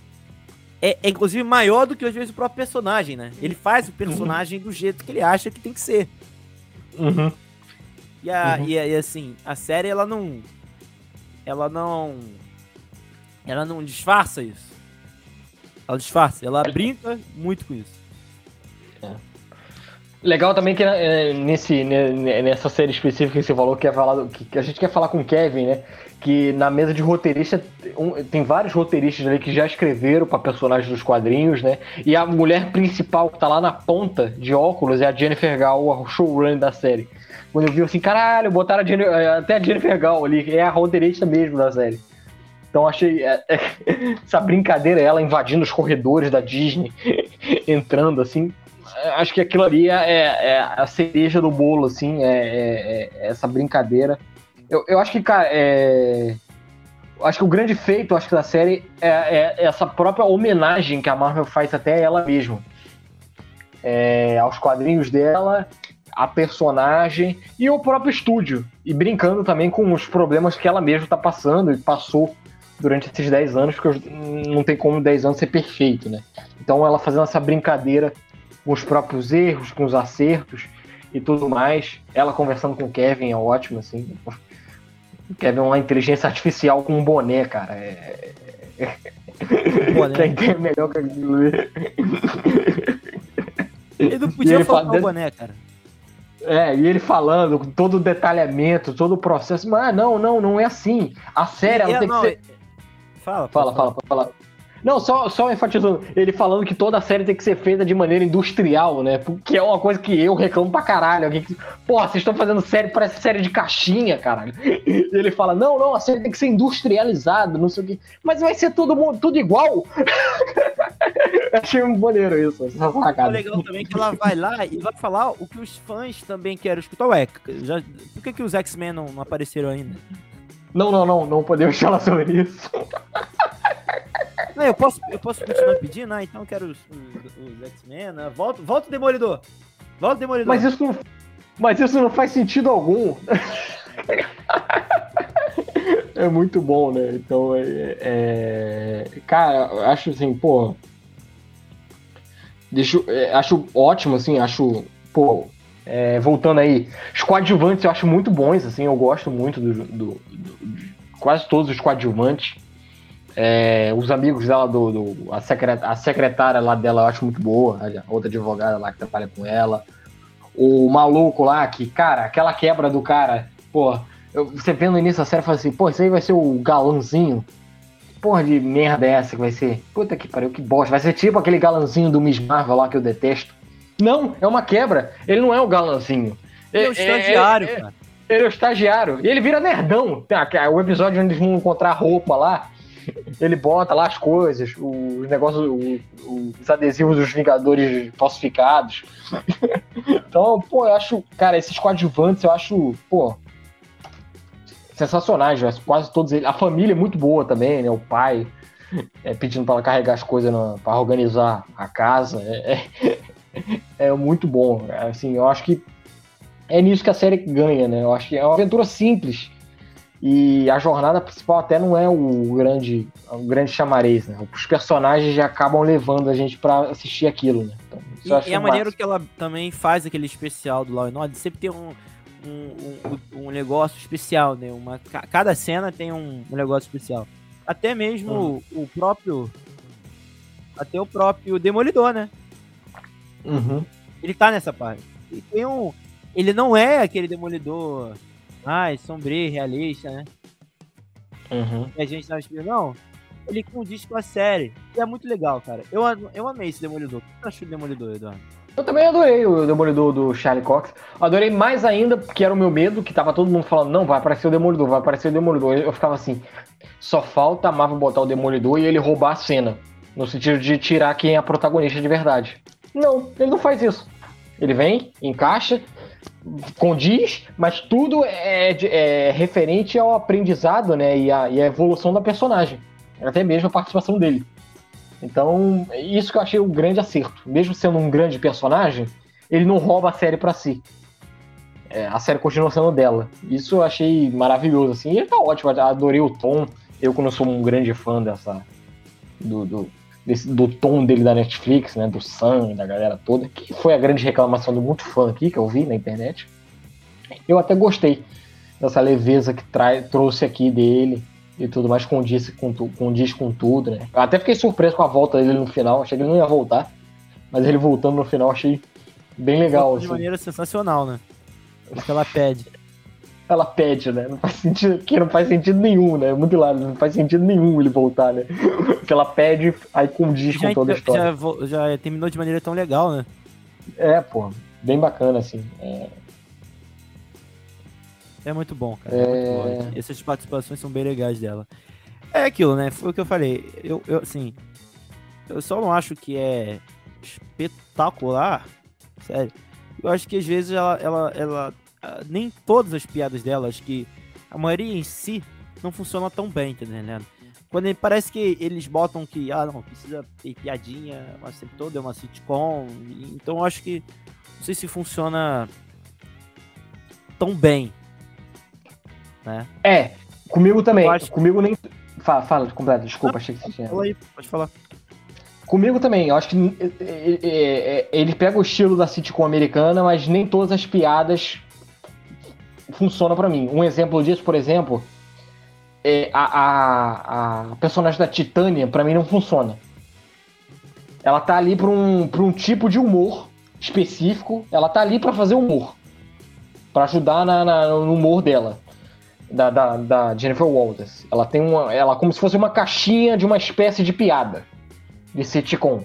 é, é, inclusive maior do que às vezes o próprio personagem, né? Ele faz o personagem uhum. do jeito que ele acha que tem que ser. Uhum. E, a, uhum. e, e, assim, a série ela não. Ela não. Ela não disfarça isso. Ela disfarça, ela brinca muito com isso. É. Legal também que é, nesse, nessa série específica que você falou que, é falado, que a gente quer falar com o Kevin, né? Que na mesa de roteirista um, tem vários roteiristas ali que já escreveram para personagens dos quadrinhos, né? E a mulher principal que tá lá na ponta de óculos é a Jennifer Gall, a showrunner da série. Quando eu vi assim, caralho, botaram a é, até a Jennifer Gall ali, é a roteirista mesmo da série. Então achei é, é, essa brincadeira, ela invadindo os corredores da Disney, entrando assim, acho que aquilo ali é, é, é, a cereja do bolo, assim, é, é, é essa brincadeira. Eu, eu acho que, cara, é, acho que o grande feito, acho que da série é, é, essa própria homenagem que a Marvel faz até ela mesma. É, aos quadrinhos dela, a personagem e o próprio estúdio. E brincando também com os problemas que ela mesma está passando e passou durante esses 10 anos, porque não tem como 10 anos ser perfeito, né? Então ela fazendo essa brincadeira com os próprios erros, com os acertos e tudo mais. Ela conversando com o Kevin é ótimo, assim. Kevin é uma inteligência artificial com um boné, cara. É... Boné. Quem é melhor que aquilo Ele não podia falar fala... o boné, cara. É, e ele falando com todo o detalhamento, todo o processo. Mas não, não, não é assim. A série ela é, tem não, que ser. Fala, fala, fala, fala. fala. Não, só, só enfatizando, ele falando que toda a série tem que ser feita de maneira industrial, né? Porque é uma coisa que eu reclamo pra caralho. Alguém que, Porra, vocês estão fazendo série, parece série de caixinha, caralho. E ele fala, não, não, a série tem que ser industrializada, não sei o quê. Mas vai ser todo mundo, tudo igual? Achei um maneiro isso, essa sacada. legal também que ela vai lá e vai falar o que os fãs também querem escutar. Ué, já, por que, que os X-Men não, não apareceram ainda? Não, não, não, não podemos falar sobre isso. Não, eu posso, eu posso continuar pedindo? Ah, então eu quero os, os, os X-Men, né? Volta, volta o Demolidor! Volta o Demolidor! Mas isso não, mas isso não faz sentido algum. é muito bom, né? Então, é, é... cara, acho assim, pô. Deixa, é, acho ótimo, assim, acho, pô, é, voltando aí, os coadjuvantes eu acho muito bons, assim, eu gosto muito do, do, do quase todos os coadjuvantes. É, os amigos dela, do, do a, secret, a, secretária lá dela, eu acho muito boa, a outra advogada lá que trabalha com ela. O maluco lá, que, cara, aquela quebra do cara, pô, eu, você vendo no início da série, fala assim, pô, isso aí vai ser o galãozinho. Porra de merda é essa que vai ser? Puta que pariu, que bosta. Vai ser tipo aquele galãozinho do Miss Marvel lá que eu detesto. Não, é uma quebra. Ele não é o galanzinho. Ele é o estagiário, é, é, cara. Ele é o estagiário. E ele vira nerdão. O episódio onde eles vão encontrar roupa lá. Ele bota lá as coisas, os negócios, os adesivos dos Vingadores falsificados. então, pô, eu acho, cara, esses coadjuvantes eu acho, pô, sensacionais, quase todos eles. A família é muito boa também, né? O pai é, pedindo para ela carregar as coisas para organizar a casa. É, é, é, muito bom. Assim, eu acho que é nisso que a série ganha, né? Eu acho que é uma aventura simples. E a jornada principal até não é o grande, o grande chamarez, né? Os personagens já acabam levando a gente para assistir aquilo, né? Então, e, e a maneira que ela também faz aquele especial do Law and Order, sempre tem um, um, um, um, negócio especial, né? Uma, cada cena tem um, um negócio especial. Até mesmo uhum. o próprio. Até o próprio Demolidor, né? Uhum. Ele tá nessa parte. Ele tem um. Ele não é aquele demolidor. Ai, sombrio, realista, né? Uhum. Que a gente tava esperando. Não. Ele condiz com a série. E é muito legal, cara. Eu, eu amei esse demolidor. O que você achou do demolidor, Eduardo? Eu também adorei o Demolidor do Charlie Cox. Adorei mais ainda, porque era o meu medo, que tava todo mundo falando, não, vai aparecer o Demolidor, vai aparecer o Demolidor. Eu ficava assim, só falta a Marvel botar o Demolidor e ele roubar a cena. No sentido de tirar quem é a protagonista de verdade. Não, ele não faz isso. Ele vem, encaixa, condiz, mas tudo é, é referente ao aprendizado, né? E a, e a, evolução da personagem. Até mesmo a participação dele. Então, isso que eu achei um grande acerto. Mesmo sendo um grande personagem, ele não rouba a série para si. É, a série continua sendo dela. Isso eu achei maravilhoso, assim. E ele tá ótimo, adorei o tom. Eu, quando sou um grande fã dessa. do, do, desse, do tom dele da Netflix, né? Do Sam, da galera toda, que foi a grande reclamação do muito fã aqui, que eu vi na internet. Eu até gostei dessa leveza que trai, trouxe aqui dele e tudo mais, condiz com, condiz com tudo, né? Eu até fiquei surpreso com a volta dele no final, achei que ele não ia voltar, mas ele voltando no final achei bem legal. De assim. maneira sensacional, né? Porque ela pede ela pede, né? Não faz sentido, que não faz sentido nenhum, né? Muito claro, não faz sentido nenhum ele voltar, né? Porque ela pede, aí condiz já, com toda a história. Já, já, terminou de maneira tão legal, né? É, pô, bem bacana, assim. É, é muito bom, cara. É... É muito bom. Essas participações são bem legais dela. É aquilo, né? Foi o que eu falei. Eu, eu assim, eu só não acho que é espetacular, sério. Eu acho que às vezes ela, ela, ela ah, nem todas as piadas dela, acho que a maioria em si não funciona tão bem, tá entendendo? Quando ele, parece que eles botam que, ah, não, precisa ter piadinha, mas sempre toda é uma sitcom, então eu acho que não sei se funciona tão bem, né? É, comigo também, acho... comigo nem... Fala, fala, completo, desculpa, achei que você tinha... Fala aí, pode falar. Comigo também, eu acho que é, é, é, ele pega o estilo da sitcom americana, mas nem todas as piadas funciona para mim. Um exemplo disso, por exemplo, é a, a, a personagem da Titânia, para mim, não funciona. Ela tá ali pra um, pra um tipo de humor específico, ela tá ali para fazer humor. para ajudar na, na, no humor dela. Da, da, da, Jennifer Walters. Ela tem uma. Ela como se fosse uma caixinha de uma espécie de piada. De sitcom.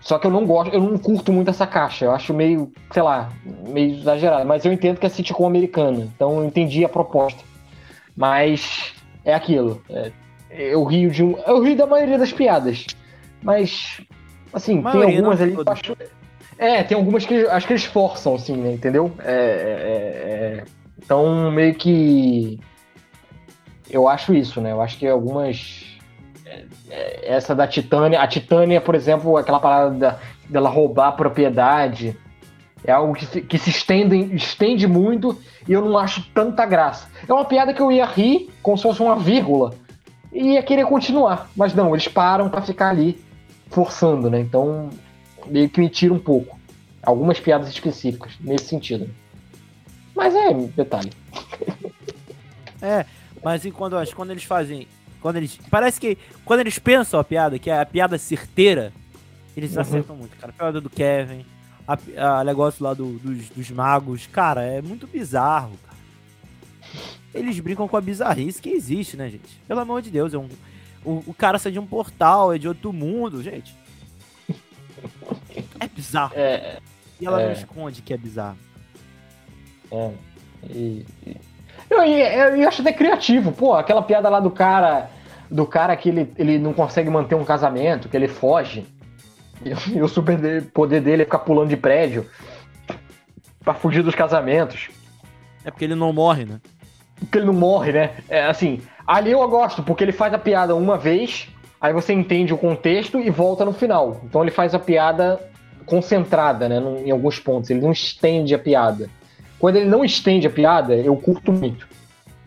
Só que eu não gosto, eu não curto muito essa caixa. Eu acho meio, sei lá, meio exagerado. Mas eu entendo que é sitcom americana. Então eu entendi a proposta. Mas é aquilo. É, eu rio de um. Eu rio da maioria das piadas. Mas, assim, tem algumas ali que eu acho. É, tem algumas que acho que eles forçam, assim, né? Entendeu? É, é, é, então, meio que. Eu acho isso, né? Eu acho que algumas é, essa da Titânia. A Titânia, por exemplo, aquela parada da, dela roubar a propriedade. É algo que, que se estende, estende muito e eu não acho tanta graça. É uma piada que eu ia rir como se fosse uma vírgula e ia querer continuar. Mas não, eles param para ficar ali forçando, né? Então, meio que me tira um pouco. Algumas piadas específicas nesse sentido. Mas é detalhe. É, mas e quando, quando eles fazem quando eles. Parece que quando eles pensam a piada, que é a piada certeira, eles uhum. acertam muito, cara. A piada do Kevin, a, a negócio lá do, dos, dos magos, cara, é muito bizarro, cara. Eles brincam com a bizarrice que existe, né, gente? Pelo amor de Deus, é um, o, o cara sai de um portal, é de outro mundo, gente. É bizarro. É, E ela não é. esconde que é bizarro. É. E- e- eu, eu, eu acho até criativo, pô, aquela piada lá do cara, do cara que ele, ele não consegue manter um casamento, que ele foge. E, o super de- poder dele é ficar pulando de prédio pra fugir dos casamentos. É porque ele não morre, né? Porque ele não morre, né? É assim, ali eu gosto, porque ele faz a piada uma vez, aí você entende o contexto e volta no final. Então ele faz a piada concentrada, né? Em alguns pontos. Ele não estende a piada. Quando ele não estende a piada, eu curto muito.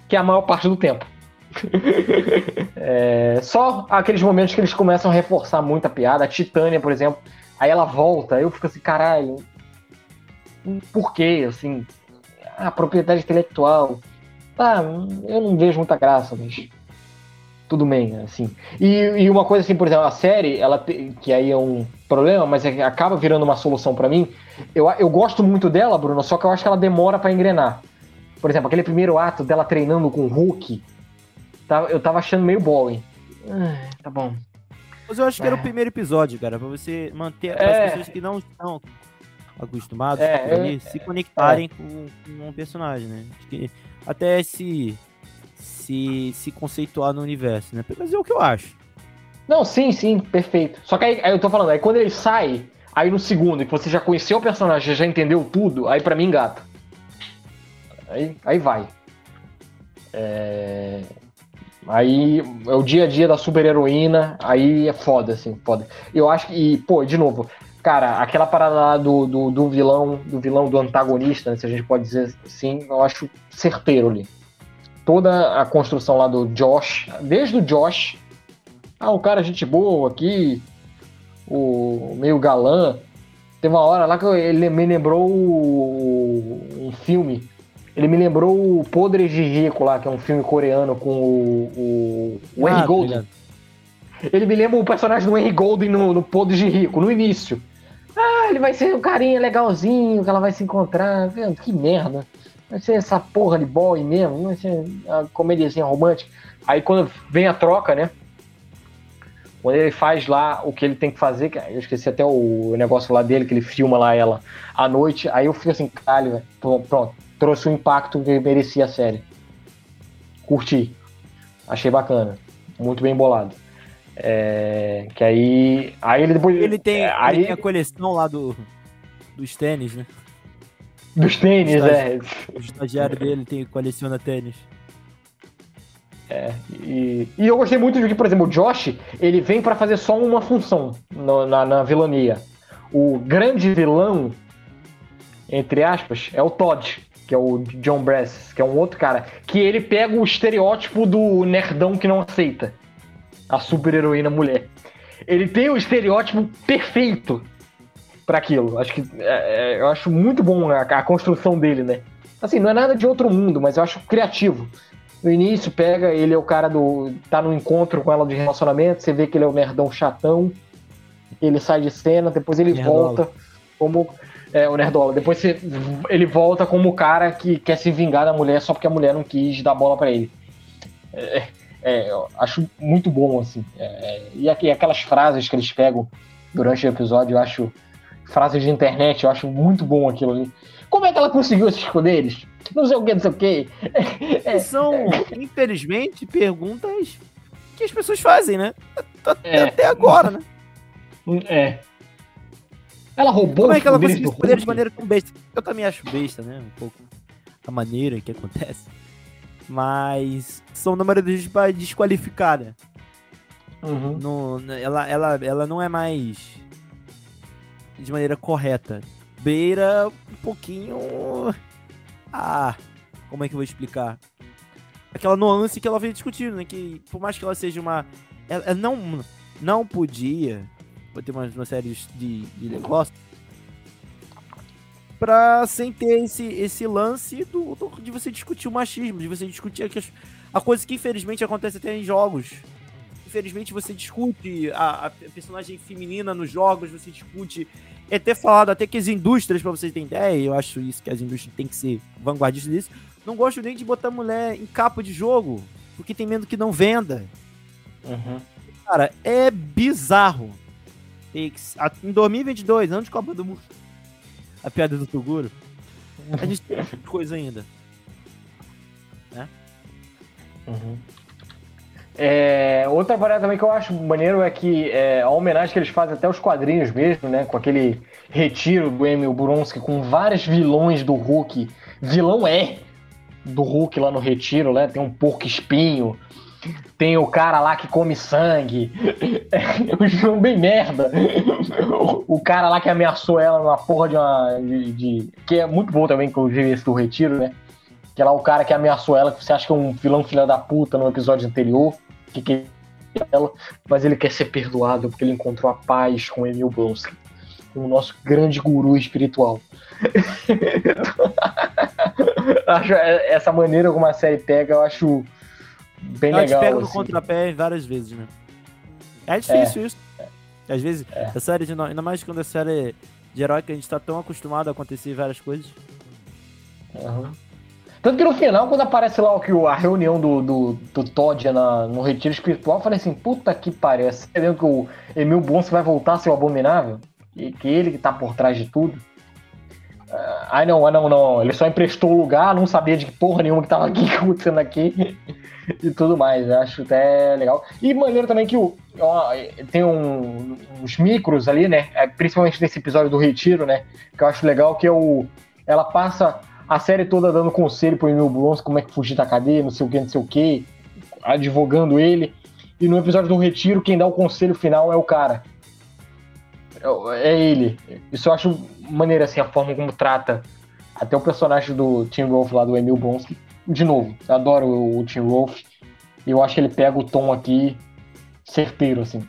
Que é a maior parte do tempo. É, só aqueles momentos que eles começam a reforçar muito a piada. A Titânia, por exemplo, aí ela volta, eu fico assim, caralho. Por quê? Assim, a propriedade intelectual. Tá, eu não vejo muita graça, mas. Tudo bem, assim. E, e uma coisa assim, por exemplo, a série, ela te- que aí é um problema, mas é acaba virando uma solução pra mim. Eu, eu gosto muito dela, Bruno, só que eu acho que ela demora pra engrenar. Por exemplo, aquele primeiro ato dela treinando com o Hulk, tá- eu tava achando meio boring. Ah, tá bom. Mas eu acho que era É. o primeiro episódio, cara, pra você manter É. as pessoas que não estão acostumadas É, ali, é, se conectarem com, com um personagem, né? Acho que até se, se, se conceituar no universo, né? Mas é o que eu acho. Não, sim, sim, perfeito. Só que aí, aí eu tô falando, aí quando ele sai, aí no segundo, que você já conheceu o personagem, já entendeu tudo, aí pra mim engata. Aí, aí vai. É... Aí é o dia a dia da super heroína, aí é foda, assim, foda. Eu acho que, e, pô, de novo, cara, aquela parada lá do, do, do vilão, do vilão, do antagonista, né, se a gente pode dizer assim, eu acho certeiro ali. Toda a construção lá do Josh, desde o Josh, ah, um cara gente boa aqui, o meio galã. Teve uma hora lá que ele me lembrou um filme. Ele me lembrou o Podres de Rico lá, que é um filme coreano com o, o, o Henry Ah, Golden. obrigado. Ele me lembra o personagem do Henry Golden no, no Podres de Rico, no início. Ah, ele vai ser um carinha legalzinho, que ela vai se encontrar. Vendo, que merda. Vai ser essa porra de boy mesmo, vai ser uma comediazinha romântica. Aí quando vem a troca, né? Quando ele faz lá o que ele tem que fazer, eu esqueci até o negócio lá dele, que ele filma lá ela à noite, aí eu fico assim, caralho, pronto, trouxe o impacto que merecia a série. Curti. Achei bacana. Muito bem bolado. É, que aí. Aí ele depois. Ele tem, é, ele aí, tem a coleção lá do, dos tênis, né? dos tênis, é. O estagiário dele tem, coleciona tênis. E, e eu gostei muito de que, por exemplo, o Josh, ele vem pra fazer só uma função no- na, na vilania. O grande vilão, entre aspas, é o Todd, que é o John Brass, que é um outro cara, que ele pega o estereótipo do nerdão que não aceita a super heroína mulher. Ele tem o estereótipo perfeito pra aquilo. Acho que é, é, eu acho muito bom a, a construção dele, né? Assim, não é nada de outro mundo, mas eu acho criativo. No início, pega, ele é o cara do. tá no encontro com ela de relacionamento, você vê que ele é o nerdão chatão, ele sai de cena, depois ele Nerdola. volta como. É, o Nerdola. Depois você- ele volta como o cara que quer se vingar da mulher só porque a mulher não quis dar bola pra ele. É, é, eu acho muito bom, assim. É, e aqui, aquelas frases que eles pegam durante o episódio, eu acho. Frases de internet, eu acho muito bom aquilo ali. Como é que ela conseguiu esses poderes? Não sei o que, não sei o que. E são, infelizmente, perguntas que as pessoas fazem, né? Até, É. até agora, né? É. Ela roubou Como é os que ela conseguiu poder de maneira tão besta? Eu também acho besta, né? Um pouco a maneira que acontece. Mas são da maneira de pra desqualificar, né? Uhum. Não- ela, ela, ela não é mais de maneira correta. Beira um pouquinho. Ah, como é que eu vou explicar? Aquela nuance que ela veio discutindo, né? Que por mais que ela seja uma. Ela, ela não, não podia. Vou ter uma, uma série de, de negócios. Pra sem ter esse, esse lance do, do- de você discutir o machismo, de você discutir a, a coisa que infelizmente acontece até em jogos infelizmente você discute a, a personagem feminina nos jogos, você discute. É ter falado até que as indústrias, pra vocês terem ideia, e eu acho isso que as indústrias têm que ser vanguardistas disso, não gosto nem de botar mulher em capa de jogo, porque tem medo que não venda. Uhum. Cara, é bizarro. Takes. Em 2022, ano de Copa do Mundo. A piada do Toguro. A gente tem coisa ainda. Né? Uhum. É, outra parada também que eu acho maneiro é que é, a homenagem que eles fazem até os quadrinhos mesmo, né? Com aquele retiro do Emil Bronski com vários vilões do Hulk. Vilão é do Hulk lá no retiro, né? Tem um porco espinho, tem o cara lá que come sangue. É um bem merda. O cara lá que ameaçou ela numa porra de uma. De, de, que é muito bom também, inclusive, esse do retiro, né? Que é lá o cara que ameaçou ela, que você acha que é um vilão filha da puta no episódio anterior. Que, que ela, mas ele quer ser perdoado porque ele encontrou a paz com Emil Blonsky, o nosso grande guru espiritual. acho essa maneira como a série pega, eu acho bem Ela legal. te pega no assim. contrapé várias vezes, né? É difícil isso. Às vezes, É. a série de, no- ainda mais quando a série de herói que a gente tá tão acostumado a acontecer várias coisas. Uhum. Tanto que no final, quando aparece lá o que a reunião do, do, do Todd na, no retiro espiritual, eu falei assim, puta que pariu, é sério que o Emil Bonso vai voltar a ser o abominável? E que ele que tá por trás de tudo? Ah, Ai não, ah não, não, ele só emprestou o lugar, não sabia de porra nenhuma que tava aqui, acontecendo aqui e tudo mais, eu acho até legal. E maneiro também que o, ó, tem um- uns micros ali, né, é, principalmente nesse episódio do retiro, né, que eu acho legal, que é o, ela passa a série toda dando conselho pro Emil Bronze, como é que fugir da cadeia, não sei o que, não sei o que, advogando ele. E no episódio do Retiro, quem dá o conselho final é o cara. É- É ele. Isso eu acho maneiro, assim, a forma como trata até o personagem do Tim Wolf lá, do Emil Bronski. De novo, eu adoro o, o Tim Wolf. Eu acho que ele pega o tom aqui certeiro, assim.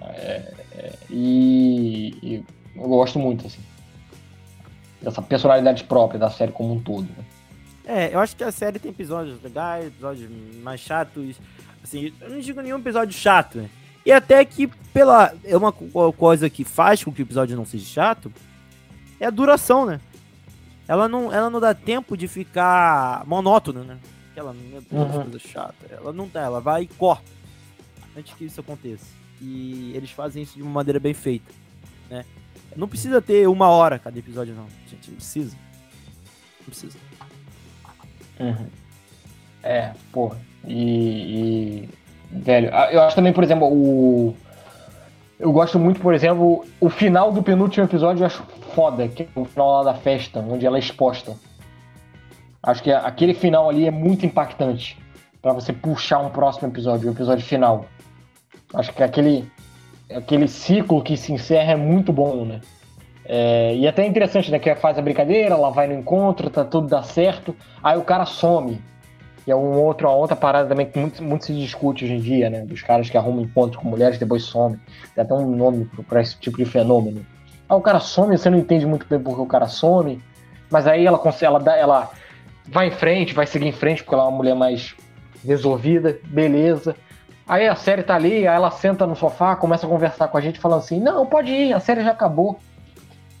É, é, e, e eu gosto muito, assim dessa personalidade própria da série como um todo. né? É, eu acho que a série tem episódios legais, episódios mais chatos. Assim, eu não digo nenhum episódio chato, né? E até que, pela. É uma co- coisa que faz com que o episódio não seja chato, é a duração, né? Ela não, ela não dá tempo de ficar monótono, né? Aquela, meu Deus, Uhum. coisa chata. Ela não dá, ela vai e corta. Antes que isso aconteça. E eles fazem isso de uma maneira bem feita, né? Não precisa ter uma hora cada episódio, não. Gente, não precisa. Não precisa. É, porra. E, e- Velho, a- eu acho também, por exemplo, o. Eu gosto muito, por exemplo, o final do penúltimo episódio eu acho foda, que é o final lá da festa, onde ela é exposta. Acho que aquele final ali é muito impactante pra você puxar um próximo episódio, o episódio final. Acho que aquele, aquele ciclo que se encerra é muito bom, né? É, e até é interessante, né? Que faz a brincadeira, ela vai no encontro, tá tudo dá certo, aí o cara some. Que é um outro, uma outra parada também que muito, muito se discute hoje em dia, né? Dos caras que arrumam encontros com mulheres e depois somem. Tem até um nome pra esse tipo de fenômeno. Ah, o cara some, você não entende muito bem porque o cara some, mas aí ela consegue, ela, ela vai em frente, vai seguir em frente porque ela é uma mulher mais resolvida, beleza. Aí a série tá ali, aí ela senta no sofá, começa a conversar com a gente, falando assim: Não, pode ir, a série já acabou.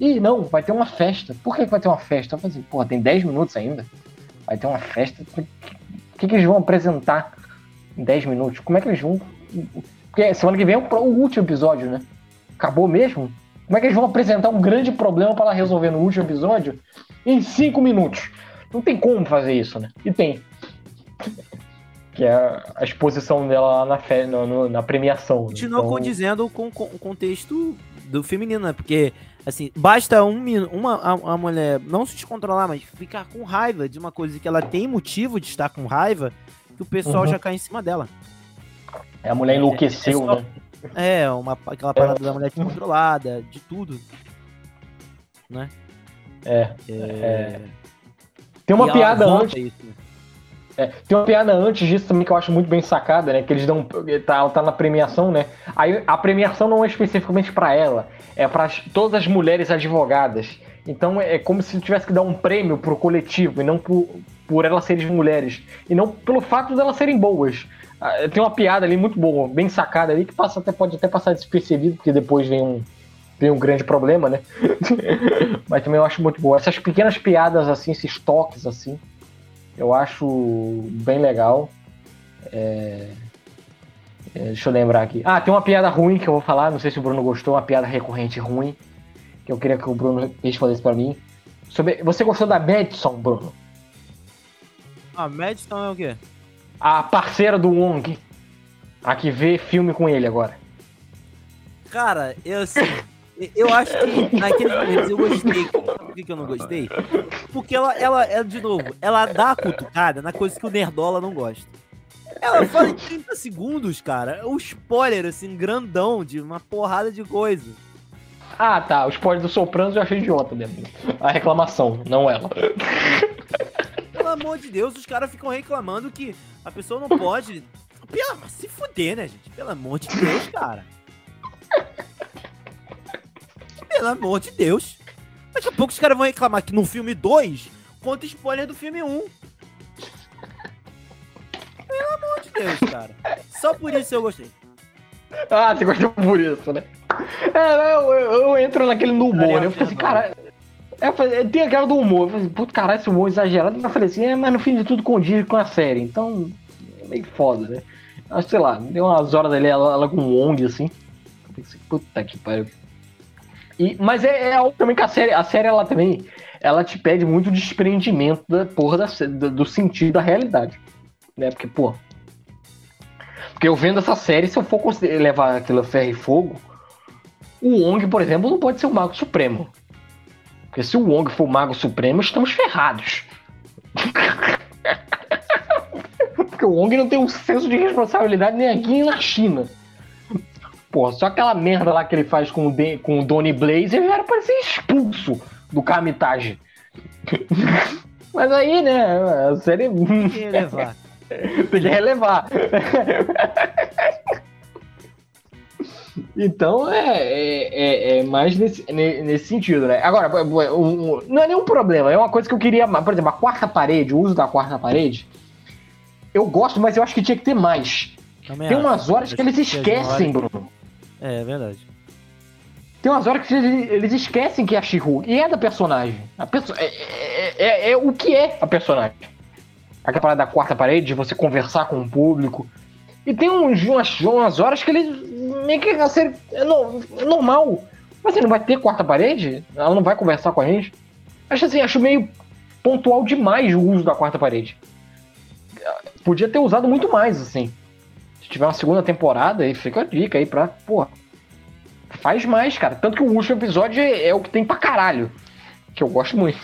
Ih, não, vai ter uma festa. Por que vai ter uma festa? Eu falei assim: Porra, tem 10 minutos ainda. Vai ter uma festa. O que, que eles vão apresentar em 10 minutos? Como é que eles vão. Porque semana que vem é o último episódio, né? Acabou mesmo? Como é que eles vão apresentar um grande problema para resolver no último episódio em 5 minutos? Não tem como fazer isso, né? E tem. Que é a exposição dela lá na, fe... no- no- na premiação. Continua Então, condizendo com, com o contexto do feminino, né? Porque, assim, basta um, uma a, a mulher não se descontrolar, mas ficar com raiva de uma coisa que ela tem motivo de estar com raiva, que o pessoal Uhum. já cai em cima dela. A mulher enlouqueceu, é só- né? É, uma, aquela parada da mulher descontrolada, de tudo. Né? É. É, Tem uma piada antes. isso, né? É, tem uma piada antes disso também que eu acho muito bem sacada, né? Que eles dão. Tá, ela tá na premiação, né? Aí a premiação não é especificamente pra ela, é pra todas as mulheres advogadas. Então é como se tivesse que dar um prêmio pro coletivo, e não por, por elas serem mulheres. E não pelo fato delas serem boas. Ah, Tem uma piada ali muito boa, bem sacada ali, que passa até, pode até passar despercebido, porque depois vem um, vem um grande problema, né? Mas também eu acho muito boa. Essas pequenas piadas assim, esses toques assim, eu acho bem legal. É, É, deixa eu lembrar aqui. Ah, tem uma piada ruim que eu vou falar, não sei se o Bruno gostou, uma piada recorrente ruim, que eu queria que o Bruno respondesse pra mim. Sobre... Você gostou da Madison, Bruno? Ah, Madison é o quê? A parceira do Wong. A que vê filme com ele agora. Cara, eu assim. Eu acho que naqueles momentos eu gostei. Sabe por que, eu não gostei? Porque ela, ela, ela, de novo, ela dá a cutucada na coisa que o Nerdola não gosta. Ela fala em 30 segundos, cara. O spoiler, assim, grandão, de uma porrada de coisa. Ah, tá. O spoiler do Sopranos eu achei idiota mesmo. A reclamação, não ela. Pelo amor de Deus, os caras ficam reclamando que a pessoa não pode. Pela, se fuder, né, gente? Pelo amor de Deus, cara. Pelo amor de Deus. Daqui a pouco os caras vão reclamar que no filme 2 conta spoiler do filme 1. Pelo amor de Deus, cara. Só por isso eu gostei. Ah, você gostou por isso, né? É, eu, eu, eu entro naquele no humor, né? Eu fico assim, cara. É, tem aquela do humor. Eu falei, assim, puto, caralho, esse humor exagerado. Eu falei assim, é, mas no fim de tudo condiz com a série. Então, é meio foda, né? Acho, sei lá, deu umas horas ali, ela, ela com um ONG assim. Puta que pariu. E, mas é, é algo também que a série, a série ela também, ela te pede muito desprendimento da porra da, do sentido da realidade. Né? Porque, pô. Porque eu vendo essa série, se eu for levar aquilo ferro e fogo, o Wong, por exemplo, não pode ser o Mago Supremo. Porque se o Wong for o Mago Supremo, estamos ferrados. Porque o Wong não tem um senso de responsabilidade nem aqui nem na China. Pô, só aquela merda lá que ele faz com o, de, com o Donnie Blaze, ele era pra ser expulso do Kamitage. Mas aí, né, a série. Tem que relevar. Tem que relevar. Então é, é, é, é, mais nesse, nesse sentido, né? Agora, um, não é nenhum problema, é uma coisa que eu queria. Por exemplo, a quarta parede, o uso da quarta parede, eu gosto, mas eu acho que tinha que ter mais. Também Tem umas horas que eles esquecem, Bruno. É, é verdade. Tem umas horas que eles esquecem que é a she E é da personagem. A perso é, é, é, é, o que é a personagem. Aquela parada da quarta parede, de você conversar com o público. E tem uns, umas, umas horas que eles. Meio que a série. É, no, é normal. Mas você não vai ter quarta parede? Ela não vai conversar com a gente? Acho assim, acho meio pontual demais o uso da quarta parede. Podia ter usado muito mais, assim se tiver uma segunda temporada, aí fica a dica aí pra, pô, faz mais, cara. Tanto que o último episódio é, é o que tem pra caralho. Que eu gosto muito.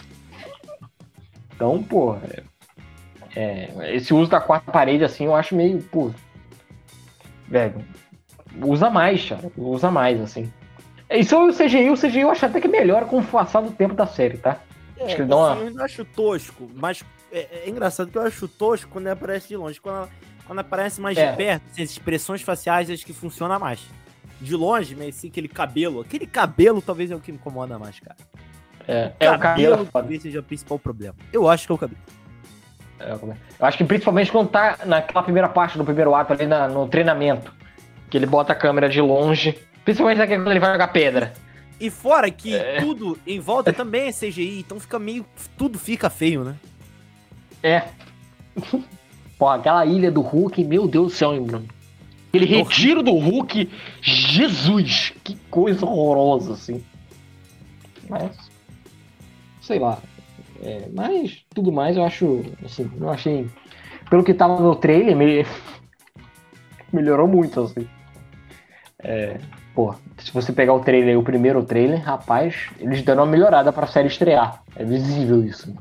Então, pô, é, é, esse uso da quarta parede, assim, eu acho meio, pô, velho, usa mais, cara, usa mais, assim. E sobre o CGI, o CGI eu acho até que melhora com o passar do tempo da série, tá? É, acho que ele dá uma... Eu acho tosco, mas é, é, engraçado que eu acho tosco quando ele aparece de longe. Quando ela quando aparece mais é. de perto, as expressões faciais acho que funciona mais. De longe, mas assim, aquele cabelo. Aquele cabelo talvez é o que me incomoda mais, cara. É, é o cabelo. Talvez seja o principal problema. Eu acho que é o cabelo. É, eu acho que principalmente quando tá naquela primeira parte do primeiro ato ali na, no treinamento. Que ele bota a câmera de longe. Principalmente naquele quando ele vai jogar pedra. E fora que é. tudo em volta também é CGI, então fica meio. Tudo fica feio, né? É. Pô, aquela ilha do Hulk, meu Deus do céu, hein, Bruno? Aquele retiro do Hulk, Jesus, que coisa horrorosa, assim. Mas, sei lá. É, mas, tudo mais, eu acho, assim, eu achei... Pelo que tava no trailer, me... melhorou muito, assim. É, pô, se você pegar o trailer, o primeiro trailer, rapaz, eles deram uma melhorada pra série estrear. É visível isso.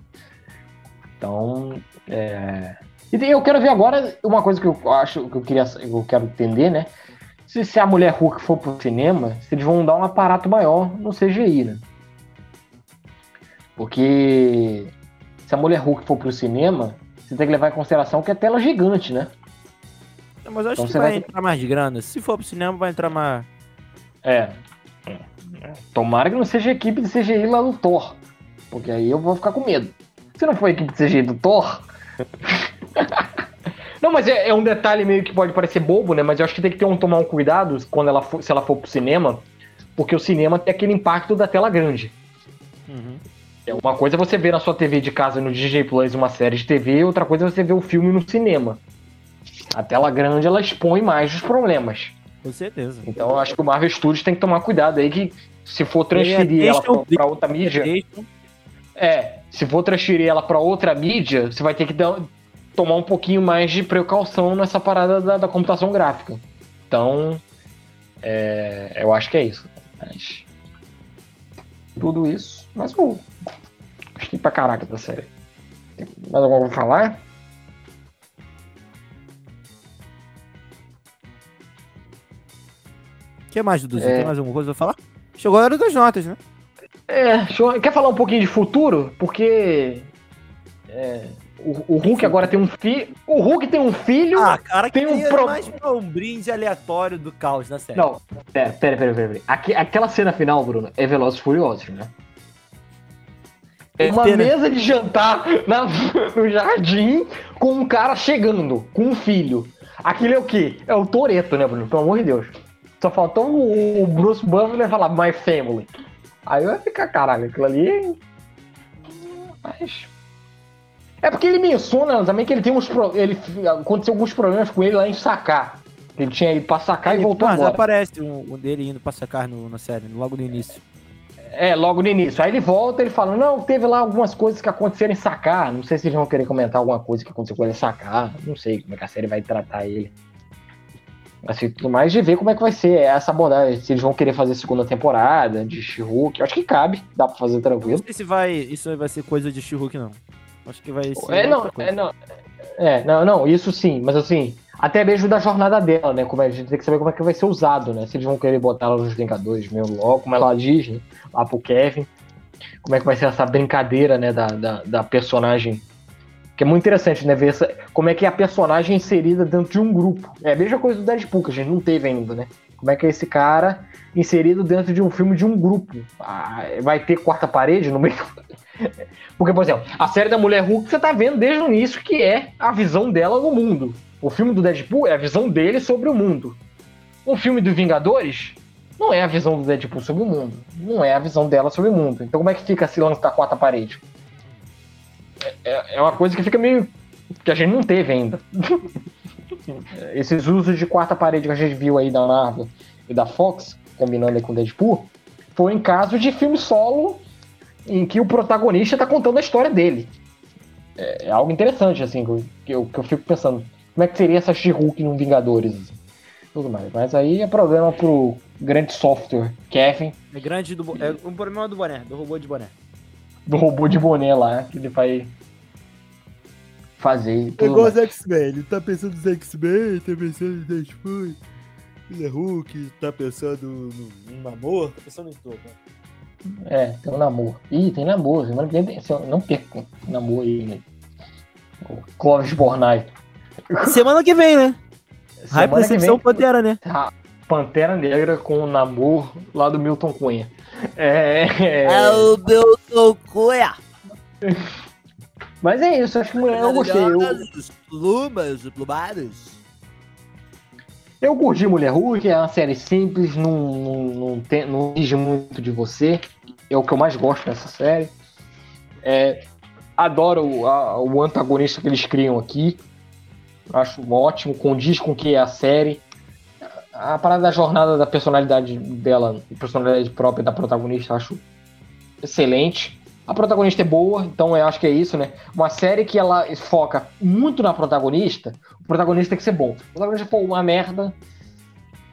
Então, é... E eu quero ver agora uma coisa que eu acho que eu queria, eu quero entender, né? Se, se a mulher Hulk for pro cinema, se eles vão dar um aparato maior no CGI, né? Porque se a mulher Hulk for pro cinema, você tem que levar em consideração que é tela gigante, né? Mas eu acho então, que vai, vai entrar mais grana. Se for pro cinema, vai entrar mais. É. Tomara que não seja a equipe de CGI lá do Thor. Porque aí eu vou ficar com medo. Se não for a equipe de CGI do Thor. Não, mas é, é, um detalhe meio que pode parecer bobo, né? Mas eu acho que tem que ter um, tomar um cuidado quando ela for, se ela for pro cinema, porque o cinema tem aquele impacto da tela grande. Uhum. É uma coisa é você ver na sua TV de casa no DJ Plus uma série de TV, outra coisa é você ver o filme no cinema. A tela grande ela expõe mais os problemas. Com certeza. Então eu acho que o Marvel Studios tem que tomar cuidado aí que se for transferir ela pra, pra outra mídia. É, se for transferir ela para outra mídia, você vai ter que dar, tomar um pouquinho mais de precaução nessa parada da, da computação gráfica. Então, é, eu acho que é isso. Mas, tudo isso. Mas eu gostei pra caraca da série. Tem mais alguma coisa pra falar? O que mais, Duduzinho? É... Tem mais alguma coisa pra falar? Chegou a hora das notas, né? É, quer falar um pouquinho de futuro? Porque. É, o, o Hulk agora tem um filho. O Hulk tem um filho. Ah, cara, tem um pro... mais um brinde aleatório do caos na série. Não, pera, pera, pera, pera. Aqui, aquela cena final, Bruno, é Velozes Furiosos, né? É uma mesa de jantar na, no jardim com um cara chegando, com um filho. Aquilo é o quê? É o Toreto, né, Bruno? Pelo amor de Deus. Só faltou o, o Bruce Banner falar My Family. Aí vai ficar, caralho, aquilo ali. Mas. É porque ele menciona também que ele tem uns. Pro... Ele aconteceu alguns problemas com ele lá em sacar. Ele tinha ido pra sacar ele, e voltou mas embora. aparece um, um dele indo pra sacar no, na série, logo no início. É, logo no início. Aí ele volta ele fala: Não, teve lá algumas coisas que aconteceram em sacar. Não sei se eles vão querer comentar alguma coisa que aconteceu com ele em sacar. Não sei como é que a série vai tratar ele. Assim, tudo mais de ver como é que vai ser essa abordagem. Se eles vão querer fazer segunda temporada de She-Hulk. Acho que cabe, dá pra fazer tranquilo. Não sei se vai, isso vai ser coisa de She-Hulk, não. Acho que vai ser. É, não, é, não. É, não, não, isso sim, mas assim, até mesmo da jornada dela, né? Como a gente tem que saber como é que vai ser usado, né? Se eles vão querer botar ela nos Vingadores mesmo logo, como ela diz, né? Lá pro Kevin. Como é que vai ser essa brincadeira, né? Da, da, da personagem que é muito interessante, né? Ver essa, como é que é a personagem inserida dentro de um grupo. É a mesma coisa do Deadpool, que a gente não teve ainda, né? Como é que é esse cara inserido dentro de um filme de um grupo? Ah, vai ter quarta parede no meio. Porque, por exemplo, a série da Mulher Hulk você tá vendo desde o início que é a visão dela no mundo. O filme do Deadpool é a visão dele sobre o mundo. O filme do Vingadores não é a visão do Deadpool sobre o mundo. Não é a visão dela sobre o mundo. Então como é que fica esse lance da quarta parede? é, é uma coisa que fica meio. que a gente não teve ainda. Esses usos de quarta parede que a gente viu aí da Marvel e da Fox, combinando aí com Deadpool, foi em caso de filme solo em que o protagonista está contando a história dele. É, é, algo interessante, assim, que eu, que eu fico pensando. Como é que seria essa She-Hulk no Vingadores? Assim, tudo mais. Mas aí é problema pro grande software, Kevin. É grande do. É um problema do boné, do robô de boné do robô de boné lá, que ele vai fazer. É igual os X-Men, ele tá pensando nos X-Men, tá pensando em Deadpool, ele é Hulk, tá pensando no, no namoro, tá pensando em tudo, né? É, tem um namoro. Ih, tem namoro, semana que vem não perca namoro aí, né? O Clóvis Bornai. Semana que vem, né? Raio Percepção Pantera, né? Pantera Negra com o namoro lá do Milton Cunha. É, é... é o Milton Cunha. Mas é isso, acho que eu gostei. Eu... Plumas, plumados. Eu curti Mulher Hulk, é uma série simples, não, não, não, tem, não exige muito de você. É o que eu mais gosto dessa série. É, adoro o, a, o antagonista que eles criam aqui. Acho ótimo, condiz com o que é a série a parada da jornada da personalidade dela, personalidade própria da protagonista, acho excelente. A protagonista é boa, então eu acho que é isso, né? Uma série que ela foca muito na protagonista, o protagonista tem que ser bom. O protagonista for uma merda,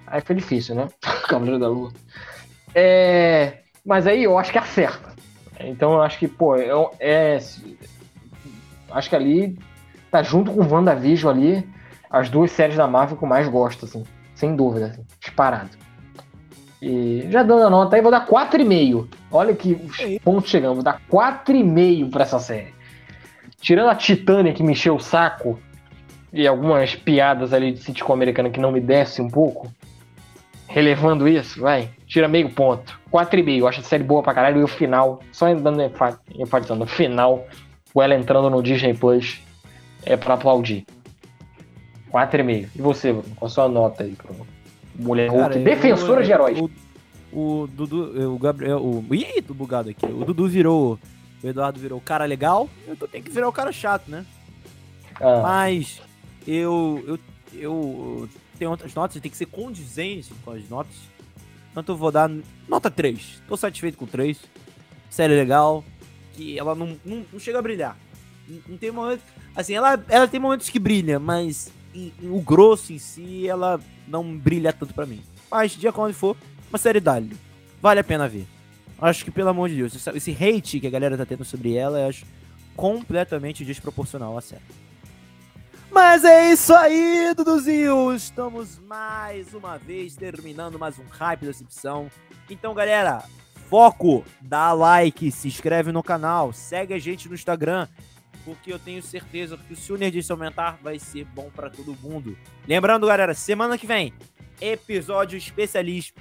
aí fica difícil, né? Cavaleiro da Lua. É... Mas aí eu acho que acerta. Então eu acho que, pô, é, é... Acho que ali tá junto com o WandaVision ali, as duas séries da Marvel que eu mais gosto, assim sem dúvida, assim, disparado. E já dando a nota aí, vou dar 4,5. Olha que ponto chegamos, vou dar 4,5 para essa série. Tirando a Titânia que me encheu o saco e algumas piadas ali de sitcom americano que não me desce um pouco, relevando isso, vai, tira meio ponto. 4,5, acho a série boa pra caralho e o final, só dando enfatizando, o final, o ela entrando no Disney Plus é para aplaudir. 4,5. E você, qual a sua nota aí pro Mulher Hulk? Defensora eu, de heróis. O, o Dudu, o Gabriel, o. Ih, tô bugado aqui. O Dudu virou. O Eduardo virou o cara legal. Eu tô, tenho que virar o cara chato, né? Ah. Mas eu, eu eu tenho outras notas, tem que ser condizente com as notas. Então eu vou dar nota 3. Tô satisfeito com 3. Série legal. Que ela não, não, não chega a brilhar. Não, não tem momento. Assim, ela, ela tem momentos que brilha, mas em, em, o grosso em si, ela não brilha tanto para mim. Mas, dia quando for, uma série dali. Vale a pena ver. Acho que, pelo amor de Deus, esse hate que a galera tá tendo sobre ela, eu acho completamente desproporcional à série. Mas é isso aí, Duduzinho! Estamos mais uma vez terminando mais um Hype da Decepção. Então, galera, foco, dá like, se inscreve no canal, segue a gente no Instagram, porque eu tenho certeza que se o Nerdice aumentar, vai ser bom para todo mundo. Lembrando, galera, semana que vem, episódio especialista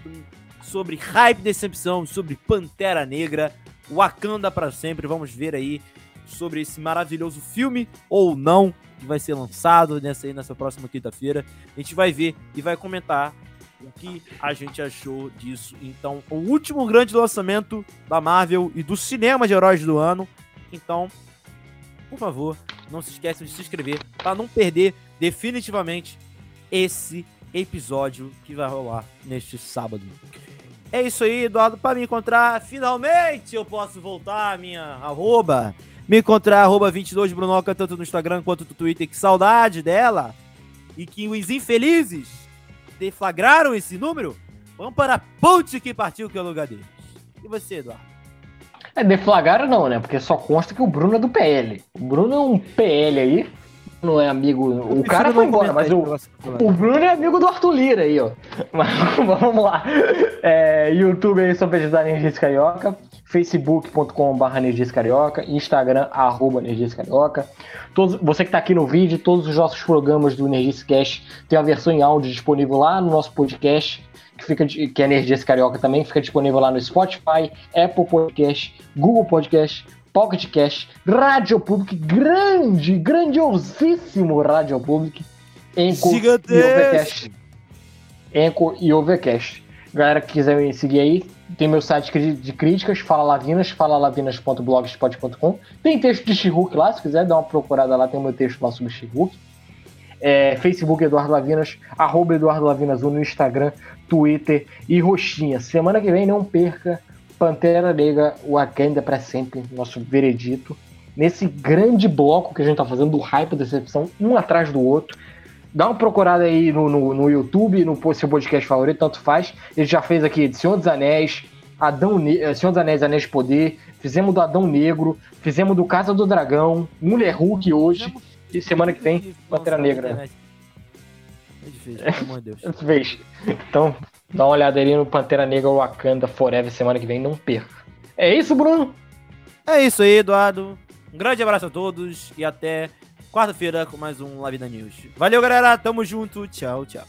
sobre Hype Decepção, sobre Pantera Negra, Wakanda para sempre. Vamos ver aí sobre esse maravilhoso filme ou não que vai ser lançado nessa, nessa próxima quinta-feira. A gente vai ver e vai comentar o que a gente achou disso. Então, o último grande lançamento da Marvel e do cinema de heróis do ano. Então, por favor, não se esqueçam de se inscrever para não perder definitivamente esse episódio que vai rolar neste sábado. É isso aí, Eduardo. Para me encontrar, finalmente eu posso voltar a minha arroba me encontrar arroba 22brunoca, tanto no Instagram quanto no Twitter. Que saudade dela. E que os infelizes deflagraram esse número. Vamos para a ponte que partiu que é o lugar deles. E você, Eduardo? É, deflagraram não, né? Porque só consta que o Bruno é do PL. O Bruno é um PL aí, não é amigo. O cara foi embora, mas o, o Bruno é amigo do Arthur Lira aí, ó. Mas vamos lá. É, YouTube aí, só pesquisar Energias Carioca. facebook.com.br Energias Carioca. Instagram, arroba Energias Carioca. Todos, você que está aqui no vídeo, todos os nossos programas do Energias Cash tem a versão em áudio disponível lá no nosso podcast. Que, fica, que é Energias Carioca também, fica disponível lá no Spotify, Apple Podcast, Google Podcast, Pocket Cash, Rádio Public, grande, grandiosíssimo Rádio Public, Enco e Overcast. Enco e Overcast. Galera que quiser me seguir aí, tem meu site de críticas, Fala Lavinas, falalavinas.blogspot.com. Tem texto de Shihuk lá, se quiser dar uma procurada lá, tem meu texto lá sobre Shihuk. É, Facebook Eduardo Lavinas, arroba Eduardo Lavinas no Instagram, Twitter e Roxinha. Semana que vem não perca Pantera Negra, o Wakanda para sempre, nosso veredito. Nesse grande bloco que a gente tá fazendo do hype da decepção, um atrás do outro. Dá uma procurada aí no, no, no YouTube, no seu podcast favorito, tanto faz. Ele já fez aqui de Senhor dos Anéis, Adão ne eh, Senhor dos Anéis, Anéis de Poder, fizemos do Adão Negro, fizemos do Casa do Dragão, Mulher Hulk hoje, e semana que vem, Pantera Negra. É difícil, pelo amor de Deus. Então, dá uma olhada aí no Pantera Negra Wakanda Forever semana que vem, não perca. É isso, Bruno? É isso aí, Eduardo. Um grande abraço a todos e até quarta-feira com mais um Live da News. Valeu, galera. Tamo junto. Tchau, tchau.